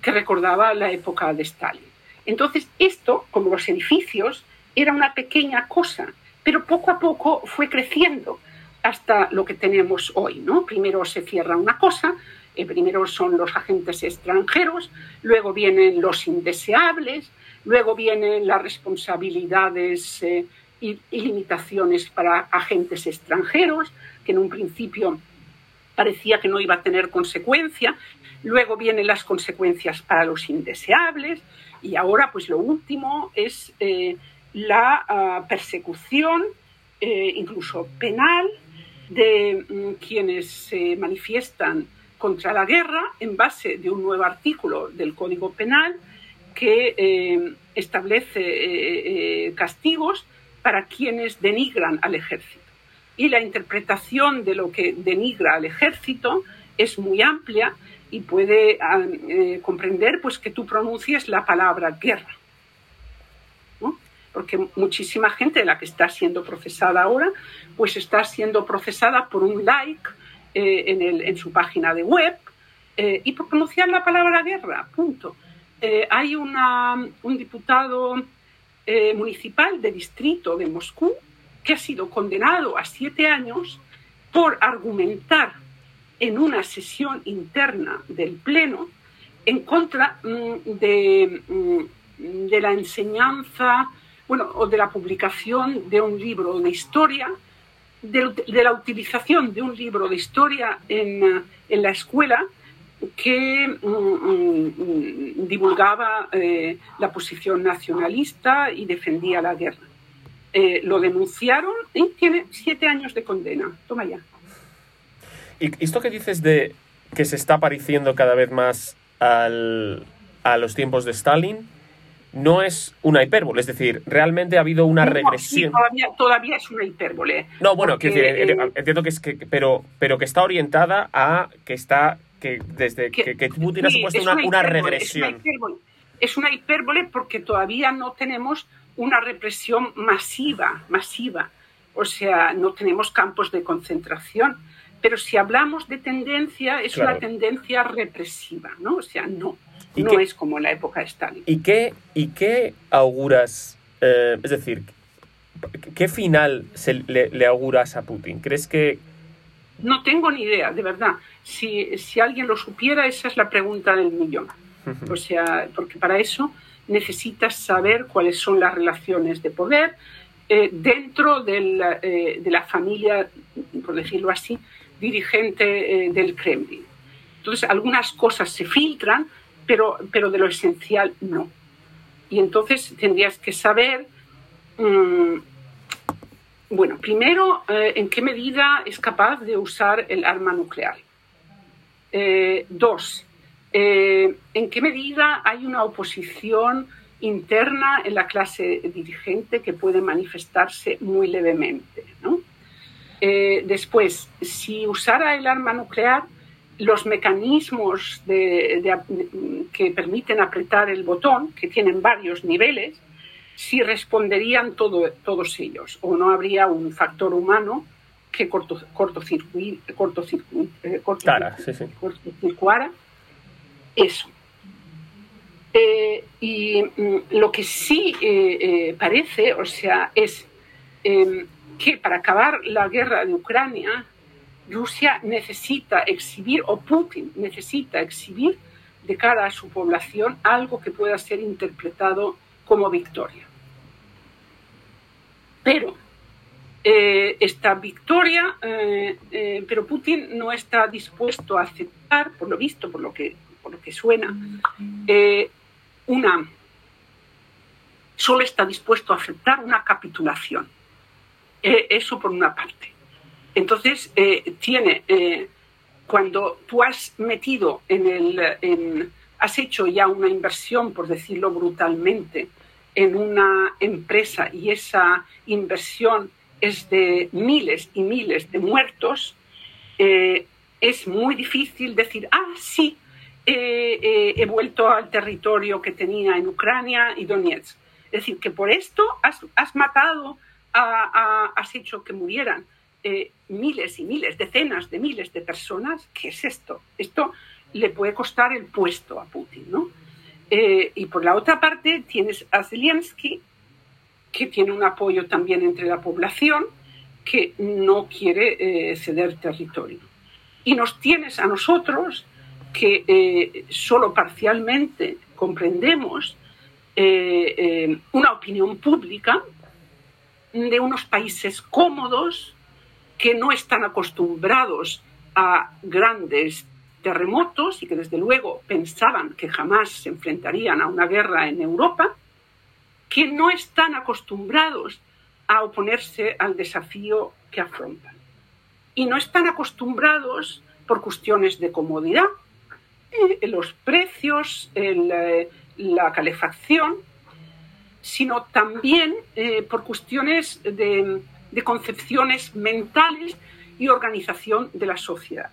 que recordaba la época de Stalin. Entonces, esto, como los edificios, era una pequeña cosa, pero poco a poco fue creciendo hasta lo que tenemos hoy. ¿no? Primero se cierra una cosa, eh, primero son los agentes extranjeros, luego vienen los indeseables, luego vienen las responsabilidades eh, y, limitaciones para agentes extranjeros, que en un principio parecía que no iba a tener consecuencia, luego vienen las consecuencias para los indeseables y ahora pues lo último es eh, la ah, persecución, incluso penal, de mm, quienes se manifiestan contra la guerra en base de un nuevo artículo del Código Penal que eh, establece eh, eh, castigos para quienes denigran al ejército. Y la interpretación de lo que denigra al ejército es muy amplia y puede ah, comprender pues, que tú pronuncies la palabra guerra. Porque muchísima gente de la que está siendo procesada ahora, pues está siendo procesada por un like eh, en, el, en, su página de web eh, y por pronunciar la palabra guerra, punto. Eh, hay una, un diputado municipal de distrito de Moscú que ha sido condenado a siete años por argumentar en una sesión interna del Pleno en contra mm, de, mm, de, la enseñanza, bueno, o de la publicación de un libro de historia de, la utilización de un libro de historia en, la escuela que mm, mm, divulgaba eh, la posición nacionalista y defendía la guerra. Eh, lo denunciaron y tiene siete años de condena. Toma ya. ¿Y esto que dices de que se está pareciendo cada vez más al, a los tiempos de Stalin? No es una hipérbole, es decir, realmente ha habido una regresión. todavía, es una hipérbole. No, bueno, eh, entiendo que es que, pero, pero que está orientada a que está, que desde que, Putin ha supuesto una, regresión. Es una, hipérbole, porque todavía no tenemos una represión masiva, masiva. O sea, no tenemos campos de concentración. Pero si hablamos de tendencia, es una tendencia represiva, ¿no? O sea, no no es como en la época de Stalin. ¿Y qué, y qué auguras, eh, es decir, qué final se le, auguras a Putin? ¿Crees que...? No tengo ni idea, de verdad. Si, si alguien lo supiera, esa es la pregunta del millón. O sea, porque para eso necesitas saber cuáles son las relaciones de poder eh, dentro del, eh, de la familia, por decirlo así, dirigente del Kremlin. Entonces, algunas cosas se filtran, pero, pero de lo esencial no. Y entonces tendrías que saber, mm, bueno, primero, eh, en qué medida es capaz de usar el arma nuclear. Eh, dos, eh, en qué medida hay una oposición interna en la clase dirigente que puede manifestarse muy levemente. después, si usara el arma nuclear, los mecanismos que permiten apretar el botón, que tienen varios niveles, si responderían todos ellos o no habría un factor humano que corto, cortocircuara eso. Eh, y mm, lo que sí eh, eh, parece, o sea, es em, que para acabar la guerra de Ucrania, Rusia necesita exhibir, o Putin necesita exhibir de cara a su población algo que pueda ser interpretado como victoria. Pero eh, esta victoria, eh, eh, pero Putin no está dispuesto a aceptar, por lo visto, por lo que, por lo que suena, una, solo está dispuesto a aceptar una capitulación. eso por una parte. Entonces, eh, tiene, eh, cuando tú has metido en el, has hecho ya una inversión, por decirlo brutalmente, en una empresa y esa inversión es de miles y miles de muertos, eh, es muy difícil decir, ah, sí, he vuelto al territorio que tenía en Ucrania y Donetsk. Es decir, que por esto has, matado, has hecho que murieran miles y miles, decenas de miles de personas. ¿Qué es esto? Esto le puede costar el puesto a Putin, ¿no? Eh, y por la otra parte tienes a Zelensky, que tiene un apoyo también entre la población, que no quiere eh, ceder territorio. Y nos tienes a nosotros, que eh, solo parcialmente comprendemos una opinión pública de unos países cómodos que no están acostumbrados a grandes terremotos y que desde luego pensaban que jamás se enfrentarían a una guerra en Europa, que no están acostumbrados a oponerse al desafío que afrontan. Y no están acostumbrados por cuestiones de comodidad, eh, los precios, eh, la calefacción, sino también eh, por cuestiones de concepciones mentales y organización de la sociedad.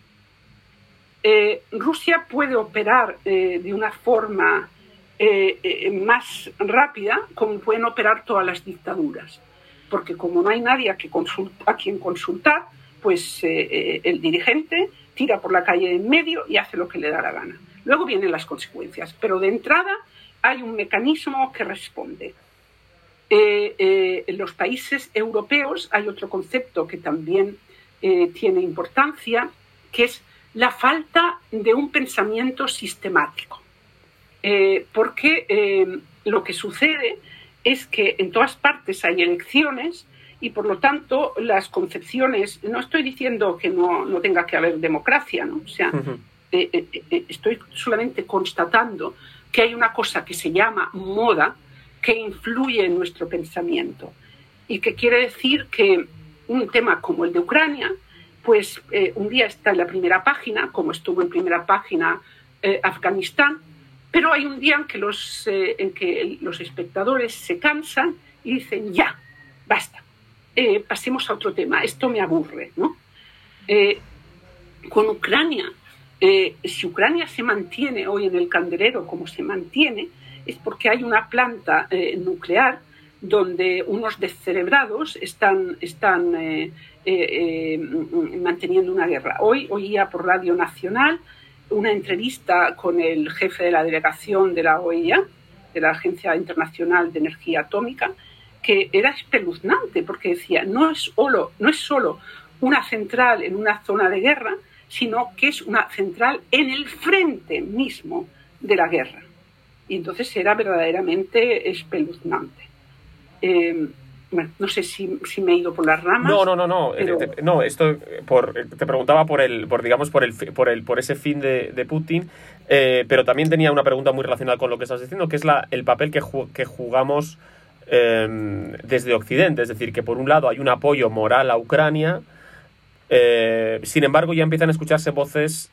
Eh, Rusia puede operar eh, de una forma eh, más rápida como pueden operar todas las dictaduras, porque como no hay nadie a quien consultar, pues el dirigente tira por la calle en medio y hace lo que le da la gana. Luego vienen las consecuencias, pero de entrada hay un mecanismo que responde. En los países europeos hay otro concepto que también tiene importancia, que es la falta de un pensamiento sistemático. Eh, porque eh, lo que sucede es que en todas partes hay elecciones y por lo tanto las concepciones, no estoy diciendo que no, tenga que haber democracia, ¿no? o sea, eh, estoy solamente constatando que hay una cosa que se llama moda que influye en nuestro pensamiento y que quiere decir que un tema como el de Ucrania, pues eh, un día está en la primera página, como estuvo en primera página eh, Afganistán, pero hay un día en que, los, eh, en que los espectadores se cansan y dicen, ya, basta, pasemos a otro tema, esto me aburre. ¿no? con Ucrania, si Ucrania se mantiene hoy en el candelero como se mantiene, porque hay una planta nuclear donde unos descerebrados están, eh, eh, eh, manteniendo una guerra. Hoy oía por Radio Nacional una entrevista con el jefe de la delegación de la OEA, de la Agencia Internacional de Energía Atómica, que era espeluznante porque decía, no es solo una central en una zona de guerra, sino que es una central en el frente mismo de la guerra. Y entonces era verdaderamente espeluznante. Eh, bueno, no sé si, me he ido por las ramas. No, no, no, no. Eh, no, esto por, te preguntaba por el, por digamos, por el, por el, por ese fin de, Putin, eh, pero también tenía una pregunta muy relacionada con lo que estás diciendo, que es la, el papel que, que jugamos em, desde Occidente. Es decir, que por un lado hay un apoyo moral a Ucrania, sin embargo ya empiezan a escucharse voces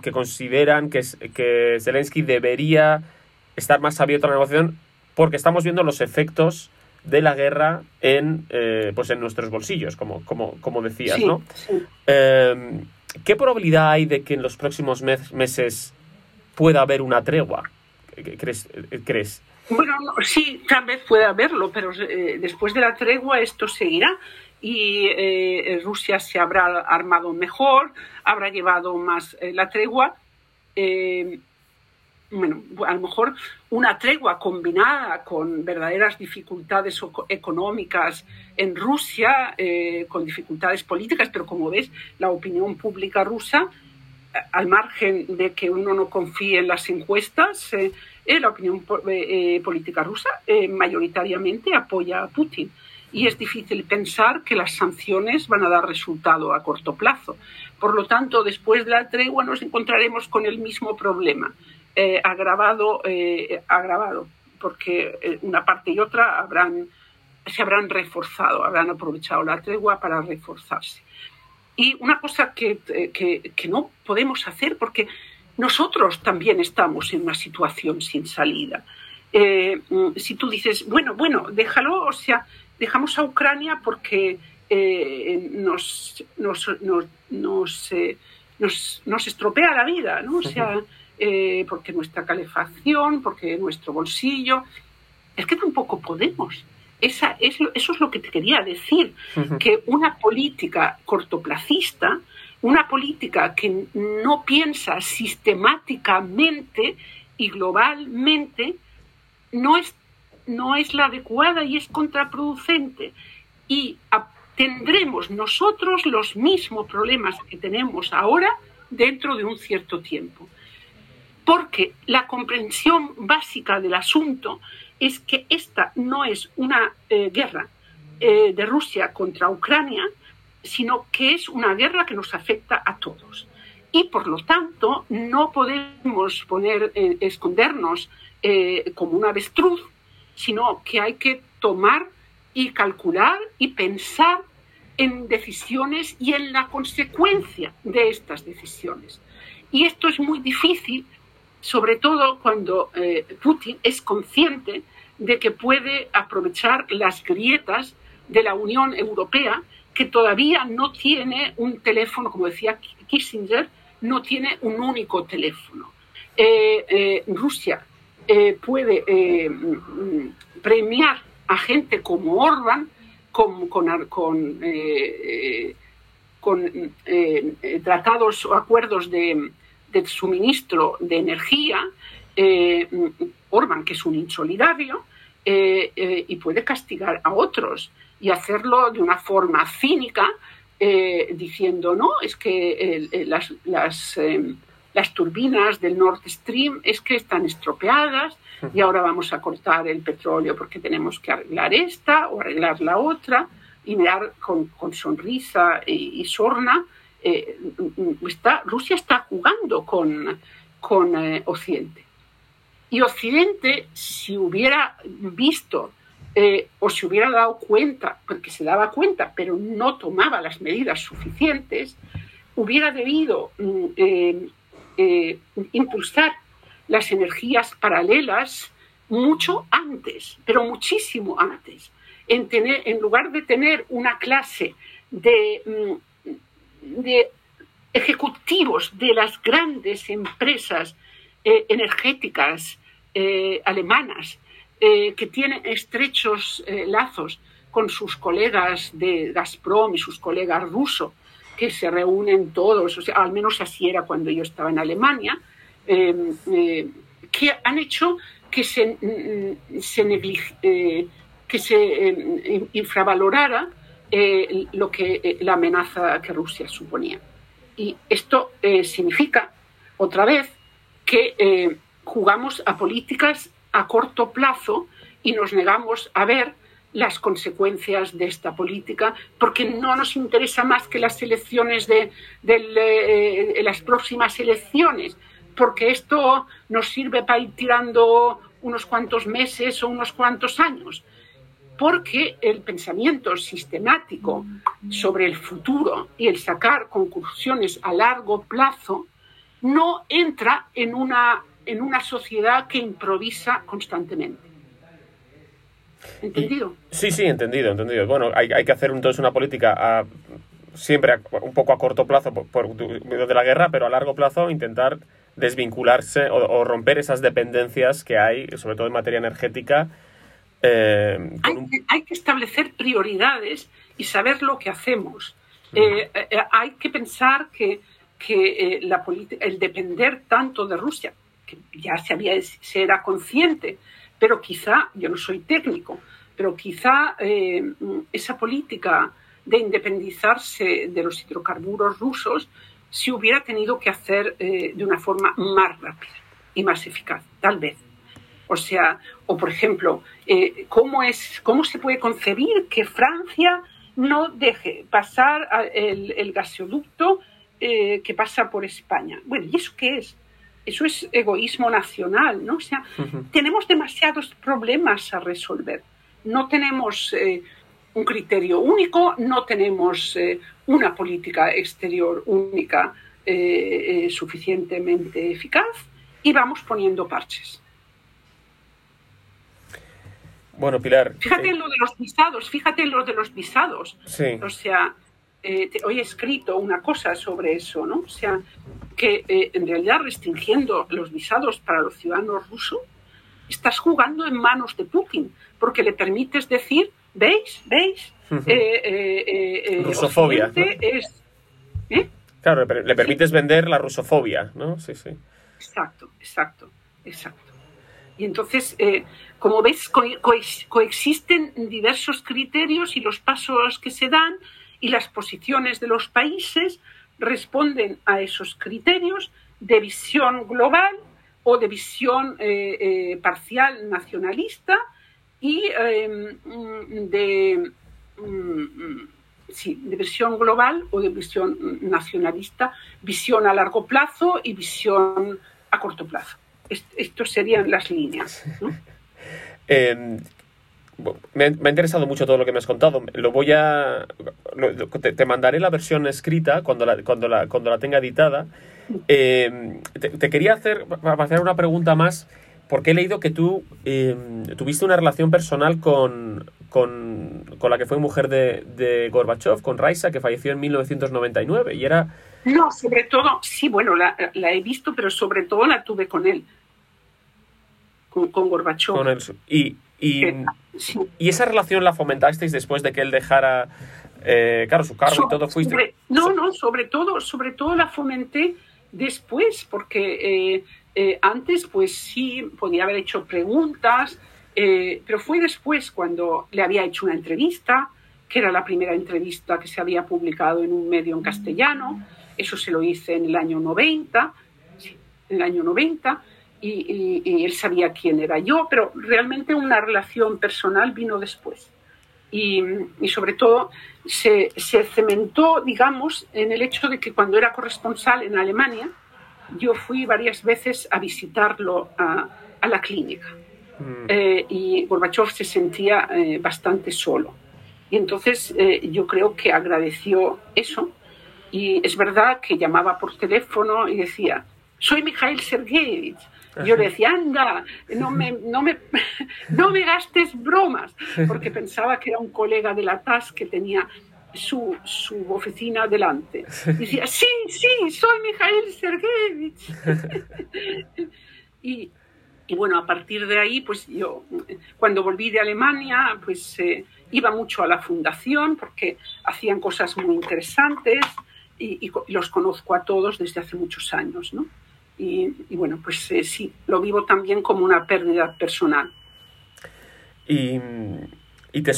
que consideran que, que Zelensky debería estar más abierto a la negociación porque estamos viendo los efectos de la guerra en, eh, pues en nuestros bolsillos, como, como, como decías, ¿no? Em, ¿Qué probabilidad hay de que en los próximos meses pueda haber una tregua? ¿Crees? ¿crees? Bueno, sí, tal vez pueda haberlo, pero eh, después de la tregua esto seguirá y eh, Rusia se habrá armado mejor, habrá llevado más la tregua bueno, a lo mejor una tregua combinada con verdaderas dificultades económicas en Rusia, eh, con dificultades políticas, pero como ves, la opinión pública rusa, eh, al margen de que uno no confíe en las encuestas, eh, la opinión política rusa mayoritariamente apoya a Putin. Y es difícil pensar que las sanciones van a dar resultado a corto plazo. Por lo tanto, después de la tregua nos encontraremos con el mismo problema eh, agravado, eh, agravado, porque eh, una parte y otra habrán, se habrán reforzado, habrán aprovechado la tregua para reforzarse. Y una cosa que, que, no podemos hacer, porque nosotros también estamos en una situación sin salida. Eh, mm, si tú dices, bueno, bueno, déjalo, o sea, dejamos a Ucrania porque eh, nos, nos, nos, eh, nos, nos, estropea la vida, ¿no? O sea, porque nuestra calefacción, porque nuestro bolsillo. Es que tampoco podemos. Esa es, eso es lo que te quería decir, que una política cortoplacista, una política que no piensa sistemáticamente y globalmente, no es, no es la adecuada y es contraproducente. Y tendremos nosotros los mismos problemas que tenemos ahora dentro de un cierto tiempo. Porque la comprensión básica del asunto es que esta no es una eh, guerra eh, de Rusia contra Ucrania, sino que es una guerra que nos afecta a todos. Y por lo tanto no podemos poner, eh, escondernos como un avestruz, sino que hay que tomar y calcular y pensar en decisiones y en la consecuencia de estas decisiones. Y esto es muy difícil sobre todo cuando eh, Putin es consciente de que puede aprovechar las grietas de la Unión Europea, que todavía no tiene un teléfono, como decía Kissinger, no tiene un único teléfono. Eh, eh, Rusia puede premiar a gente como Orban con tratados o acuerdos de, de suministro de energía, eh, Orban, que es un insolidario, eh, eh, y puede castigar a otros y hacerlo de una forma cínica, diciendo, no, es que las, las, las, turbinas del Nord Stream es que están estropeadas y ahora vamos a cortar el petróleo porque tenemos que arreglar esta o arreglar la otra y mirar con, con sonrisa y, y sorna eh, está, Rusia está jugando con, con eh, Occidente. Y Occidente, si hubiera visto eh, o se hubiera dado cuenta, porque se daba cuenta, pero no tomaba las medidas suficientes, hubiera debido mm, impulsar las energías paralelas mucho antes, pero muchísimo antes. En, tener, en lugar de tener una clase de mm, de ejecutivos de las grandes empresas eh, energéticas eh, alemanas eh, que tienen estrechos lazos con sus colegas de Gazprom y sus colegas rusos, que se reúnen todos, o sea, al menos así era cuando yo estaba en Alemania, que han hecho que se, mm, se, que se infravalorara eh, lo que eh, la amenaza que Rusia suponía. Y esto eh, significa, otra vez, que jugamos a políticas a corto plazo y nos negamos a ver las consecuencias de esta política, porque no nos interesa más que las elecciones de, de las próximas elecciones, porque esto nos sirve para ir tirando unos cuantos meses o unos cuantos años porque el pensamiento sistemático sobre el futuro y el sacar conclusiones a largo plazo no entra en una, en una sociedad que improvisa constantemente. ¿Entendido? sí, sí, entendido, entendido. Bueno, hay, que hacer entonces una política siempre un poco a corto plazo por, de la guerra, pero a largo plazo intentar desvincularse o romper esas dependencias que hay, sobre todo en materia energética, eh, hay, que, establecer prioridades y saber lo que hacemos. Eh, eh, hay que pensar que, que la el depender tanto de Rusia, que ya se, había, se era consciente, pero quizá, yo no soy técnico, pero quizá esa política de independizarse de los hidrocarburos rusos se hubiera tenido que hacer de una forma más rápida y más eficaz, tal vez. O sea, o por ejemplo, eh, ¿cómo, es, ¿cómo se puede concebir que Francia no deje pasar el, gasoducto eh, que pasa por España? Bueno, ¿y eso qué es? Eso es egoísmo nacional, ¿no? O sea, tenemos demasiados problemas a resolver. No tenemos eh, un criterio único, no tenemos una política exterior única suficientemente eficaz y vamos poniendo parches. Bueno, Pilar. Fíjate en lo de los visados, fíjate en lo de los visados. Sí. O sea, hoy he escrito una cosa sobre eso, ¿no? O sea, que en realidad restringiendo los visados para los ciudadanos rusos, estás jugando en manos de Putin, porque le permites decir, ¿veis? ¿Veis? rusofobia. Claro, le permites vender la rusofobia, ¿no? Sí, sí. Exacto, exacto, exacto. Y entonces, como ves, coexisten diversos criterios y los pasos que se dan y las posiciones de los países responden a esos criterios de visión global o de visión parcial nacionalista y de, sí, de visión global o de visión nacionalista, visión a largo plazo y visión a corto plazo. Estos serían las líneas. ¿no? (laughs) Eh, me, ha interesado mucho todo lo que me has contado. Lo voy a. te, te, mandaré la versión escrita cuando la, cuando la, cuando la tenga editada. Eh, te, te, quería hacer, hacer una pregunta más, porque he leído que tú eh, tuviste una relación personal con, con, con, la que fue mujer de, de Gorbachev, con Raisa, que falleció en 1999. Y era. No, sobre todo, sí, bueno, la, la he visto, pero sobre todo la tuve con él con, con Gorbachev. Con él. Y, y, Eh, sí. y, esa relación la fomentasteis después de que él dejara, eh, claro, su cargo y todo. Fuiste... Sobre, no, no, sobre todo, sobre todo la fomenté después, porque eh, antes, pues sí, podía haber hecho preguntas, pero fue después cuando le había hecho una entrevista, que era la primera entrevista que se había publicado en un medio en castellano. Eso se lo hice en el año 90, sí, en el año 90. Y, y, y, él sabía quién era yo, pero realmente una relación personal vino después. Y, y sobre todo se, se, cementó, digamos, en el hecho de que cuando era corresponsal en Alemania, yo fui varias veces a visitarlo a, a la clínica. Mm. Eh, y Gorbachev se sentía eh, bastante solo. Y entonces eh, yo creo que agradeció eso. Y es verdad que llamaba por teléfono y decía, soy Mikhail Sergeyevich. Yo le decía, anda, no me, no, me, (laughs) no me gastes bromas, porque pensaba que era un colega de la TAS que tenía su, su oficina delante. Y decía, sí, sí, soy Mikhail Sergeyevich. (laughs) y, y, bueno, a partir de ahí, pues yo, cuando volví de Alemania, pues eh, iba mucho a la fundación porque hacían cosas muy interesantes y, y, los conozco a todos desde hace muchos años, ¿no? Y, y, bueno, pues eh, sí, lo vivo también como una pérdida personal. Y, y te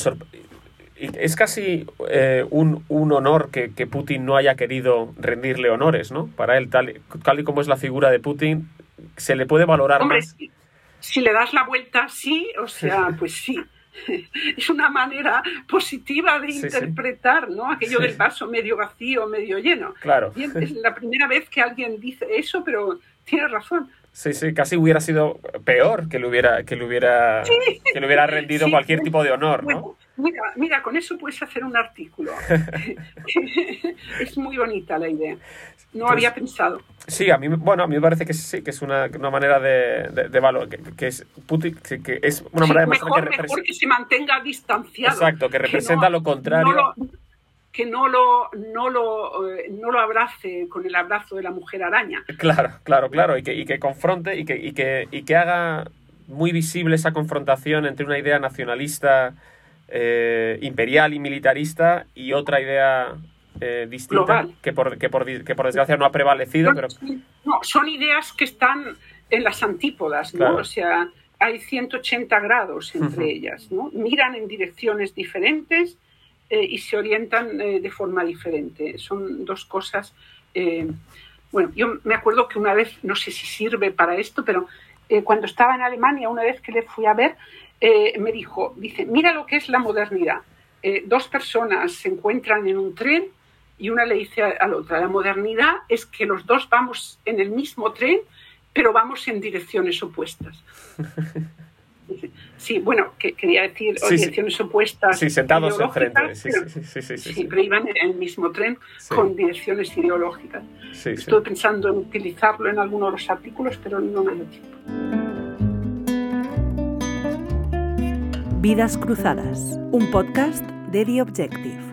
es casi eh, un, un, honor que, que, Putin no haya querido rendirle honores, ¿no? Para él, tal, tal y como es la figura de Putin, se le puede valorar Hombre, más. Si, si, le das la vuelta, sí, o sea, pues sí. (laughs) Es una manera positiva de Sí, sí. interpretar, ¿no? Aquello Sí. del vaso medio vacío, medio lleno. Claro. Y es la primera vez que alguien dice eso, pero tiene razón. Sí, sí, casi hubiera sido peor que le hubiera, que le hubiera, Sí. que le hubiera rendido Sí. cualquier tipo de honor, ¿no? Bueno, mira, mira, con eso puedes hacer un artículo. (laughs) es muy bonita la idea. No Pues- había pensado. Sí, a mí, bueno, a mí me parece que sí, que es una, una manera de, de, de valor, que, que es Putin, que, que es una Sí, manera de mejor, que mejor que se mantenga distanciado. Exacto, que representa no- lo contrario. no lo- que no lo, no, lo, eh, no lo abrace con el abrazo de la mujer araña. Claro, claro, claro, y que, y que confronte y que, y, que, y que haga muy visible esa confrontación entre una idea nacionalista, eh, imperial y militarista y otra idea eh, distinta Global. que por, que, por, que por desgracia no ha prevalecido, pero No, son ideas que están en las antípodas, ¿no? Claro. O sea, hay 180 grados entre ellas, ¿no? Miran en direcciones diferentes eh, y se orientan eh, de forma diferente. Son dos cosas. eh, bueno, yo me acuerdo que una vez, no sé si sirve para esto, pero cuando estaba en Alemania, una vez que le fui a ver, me dijo, dice, mira lo que es la modernidad. Dos personas se encuentran en un tren y una le dice a la otra, la modernidad es que los dos vamos en el mismo tren, pero vamos en direcciones opuestas. (laughs) Sí, bueno, que quería decir direcciones opuestas. Sí, sentados enfrente. Sí, sí, sí, sí, pero iban en el mismo tren con direcciones ideológicas. Estoy pensando en utilizarlo en alguno de los artículos, pero no me da tiempo. Vidas Cruzadas, un podcast de The Objective.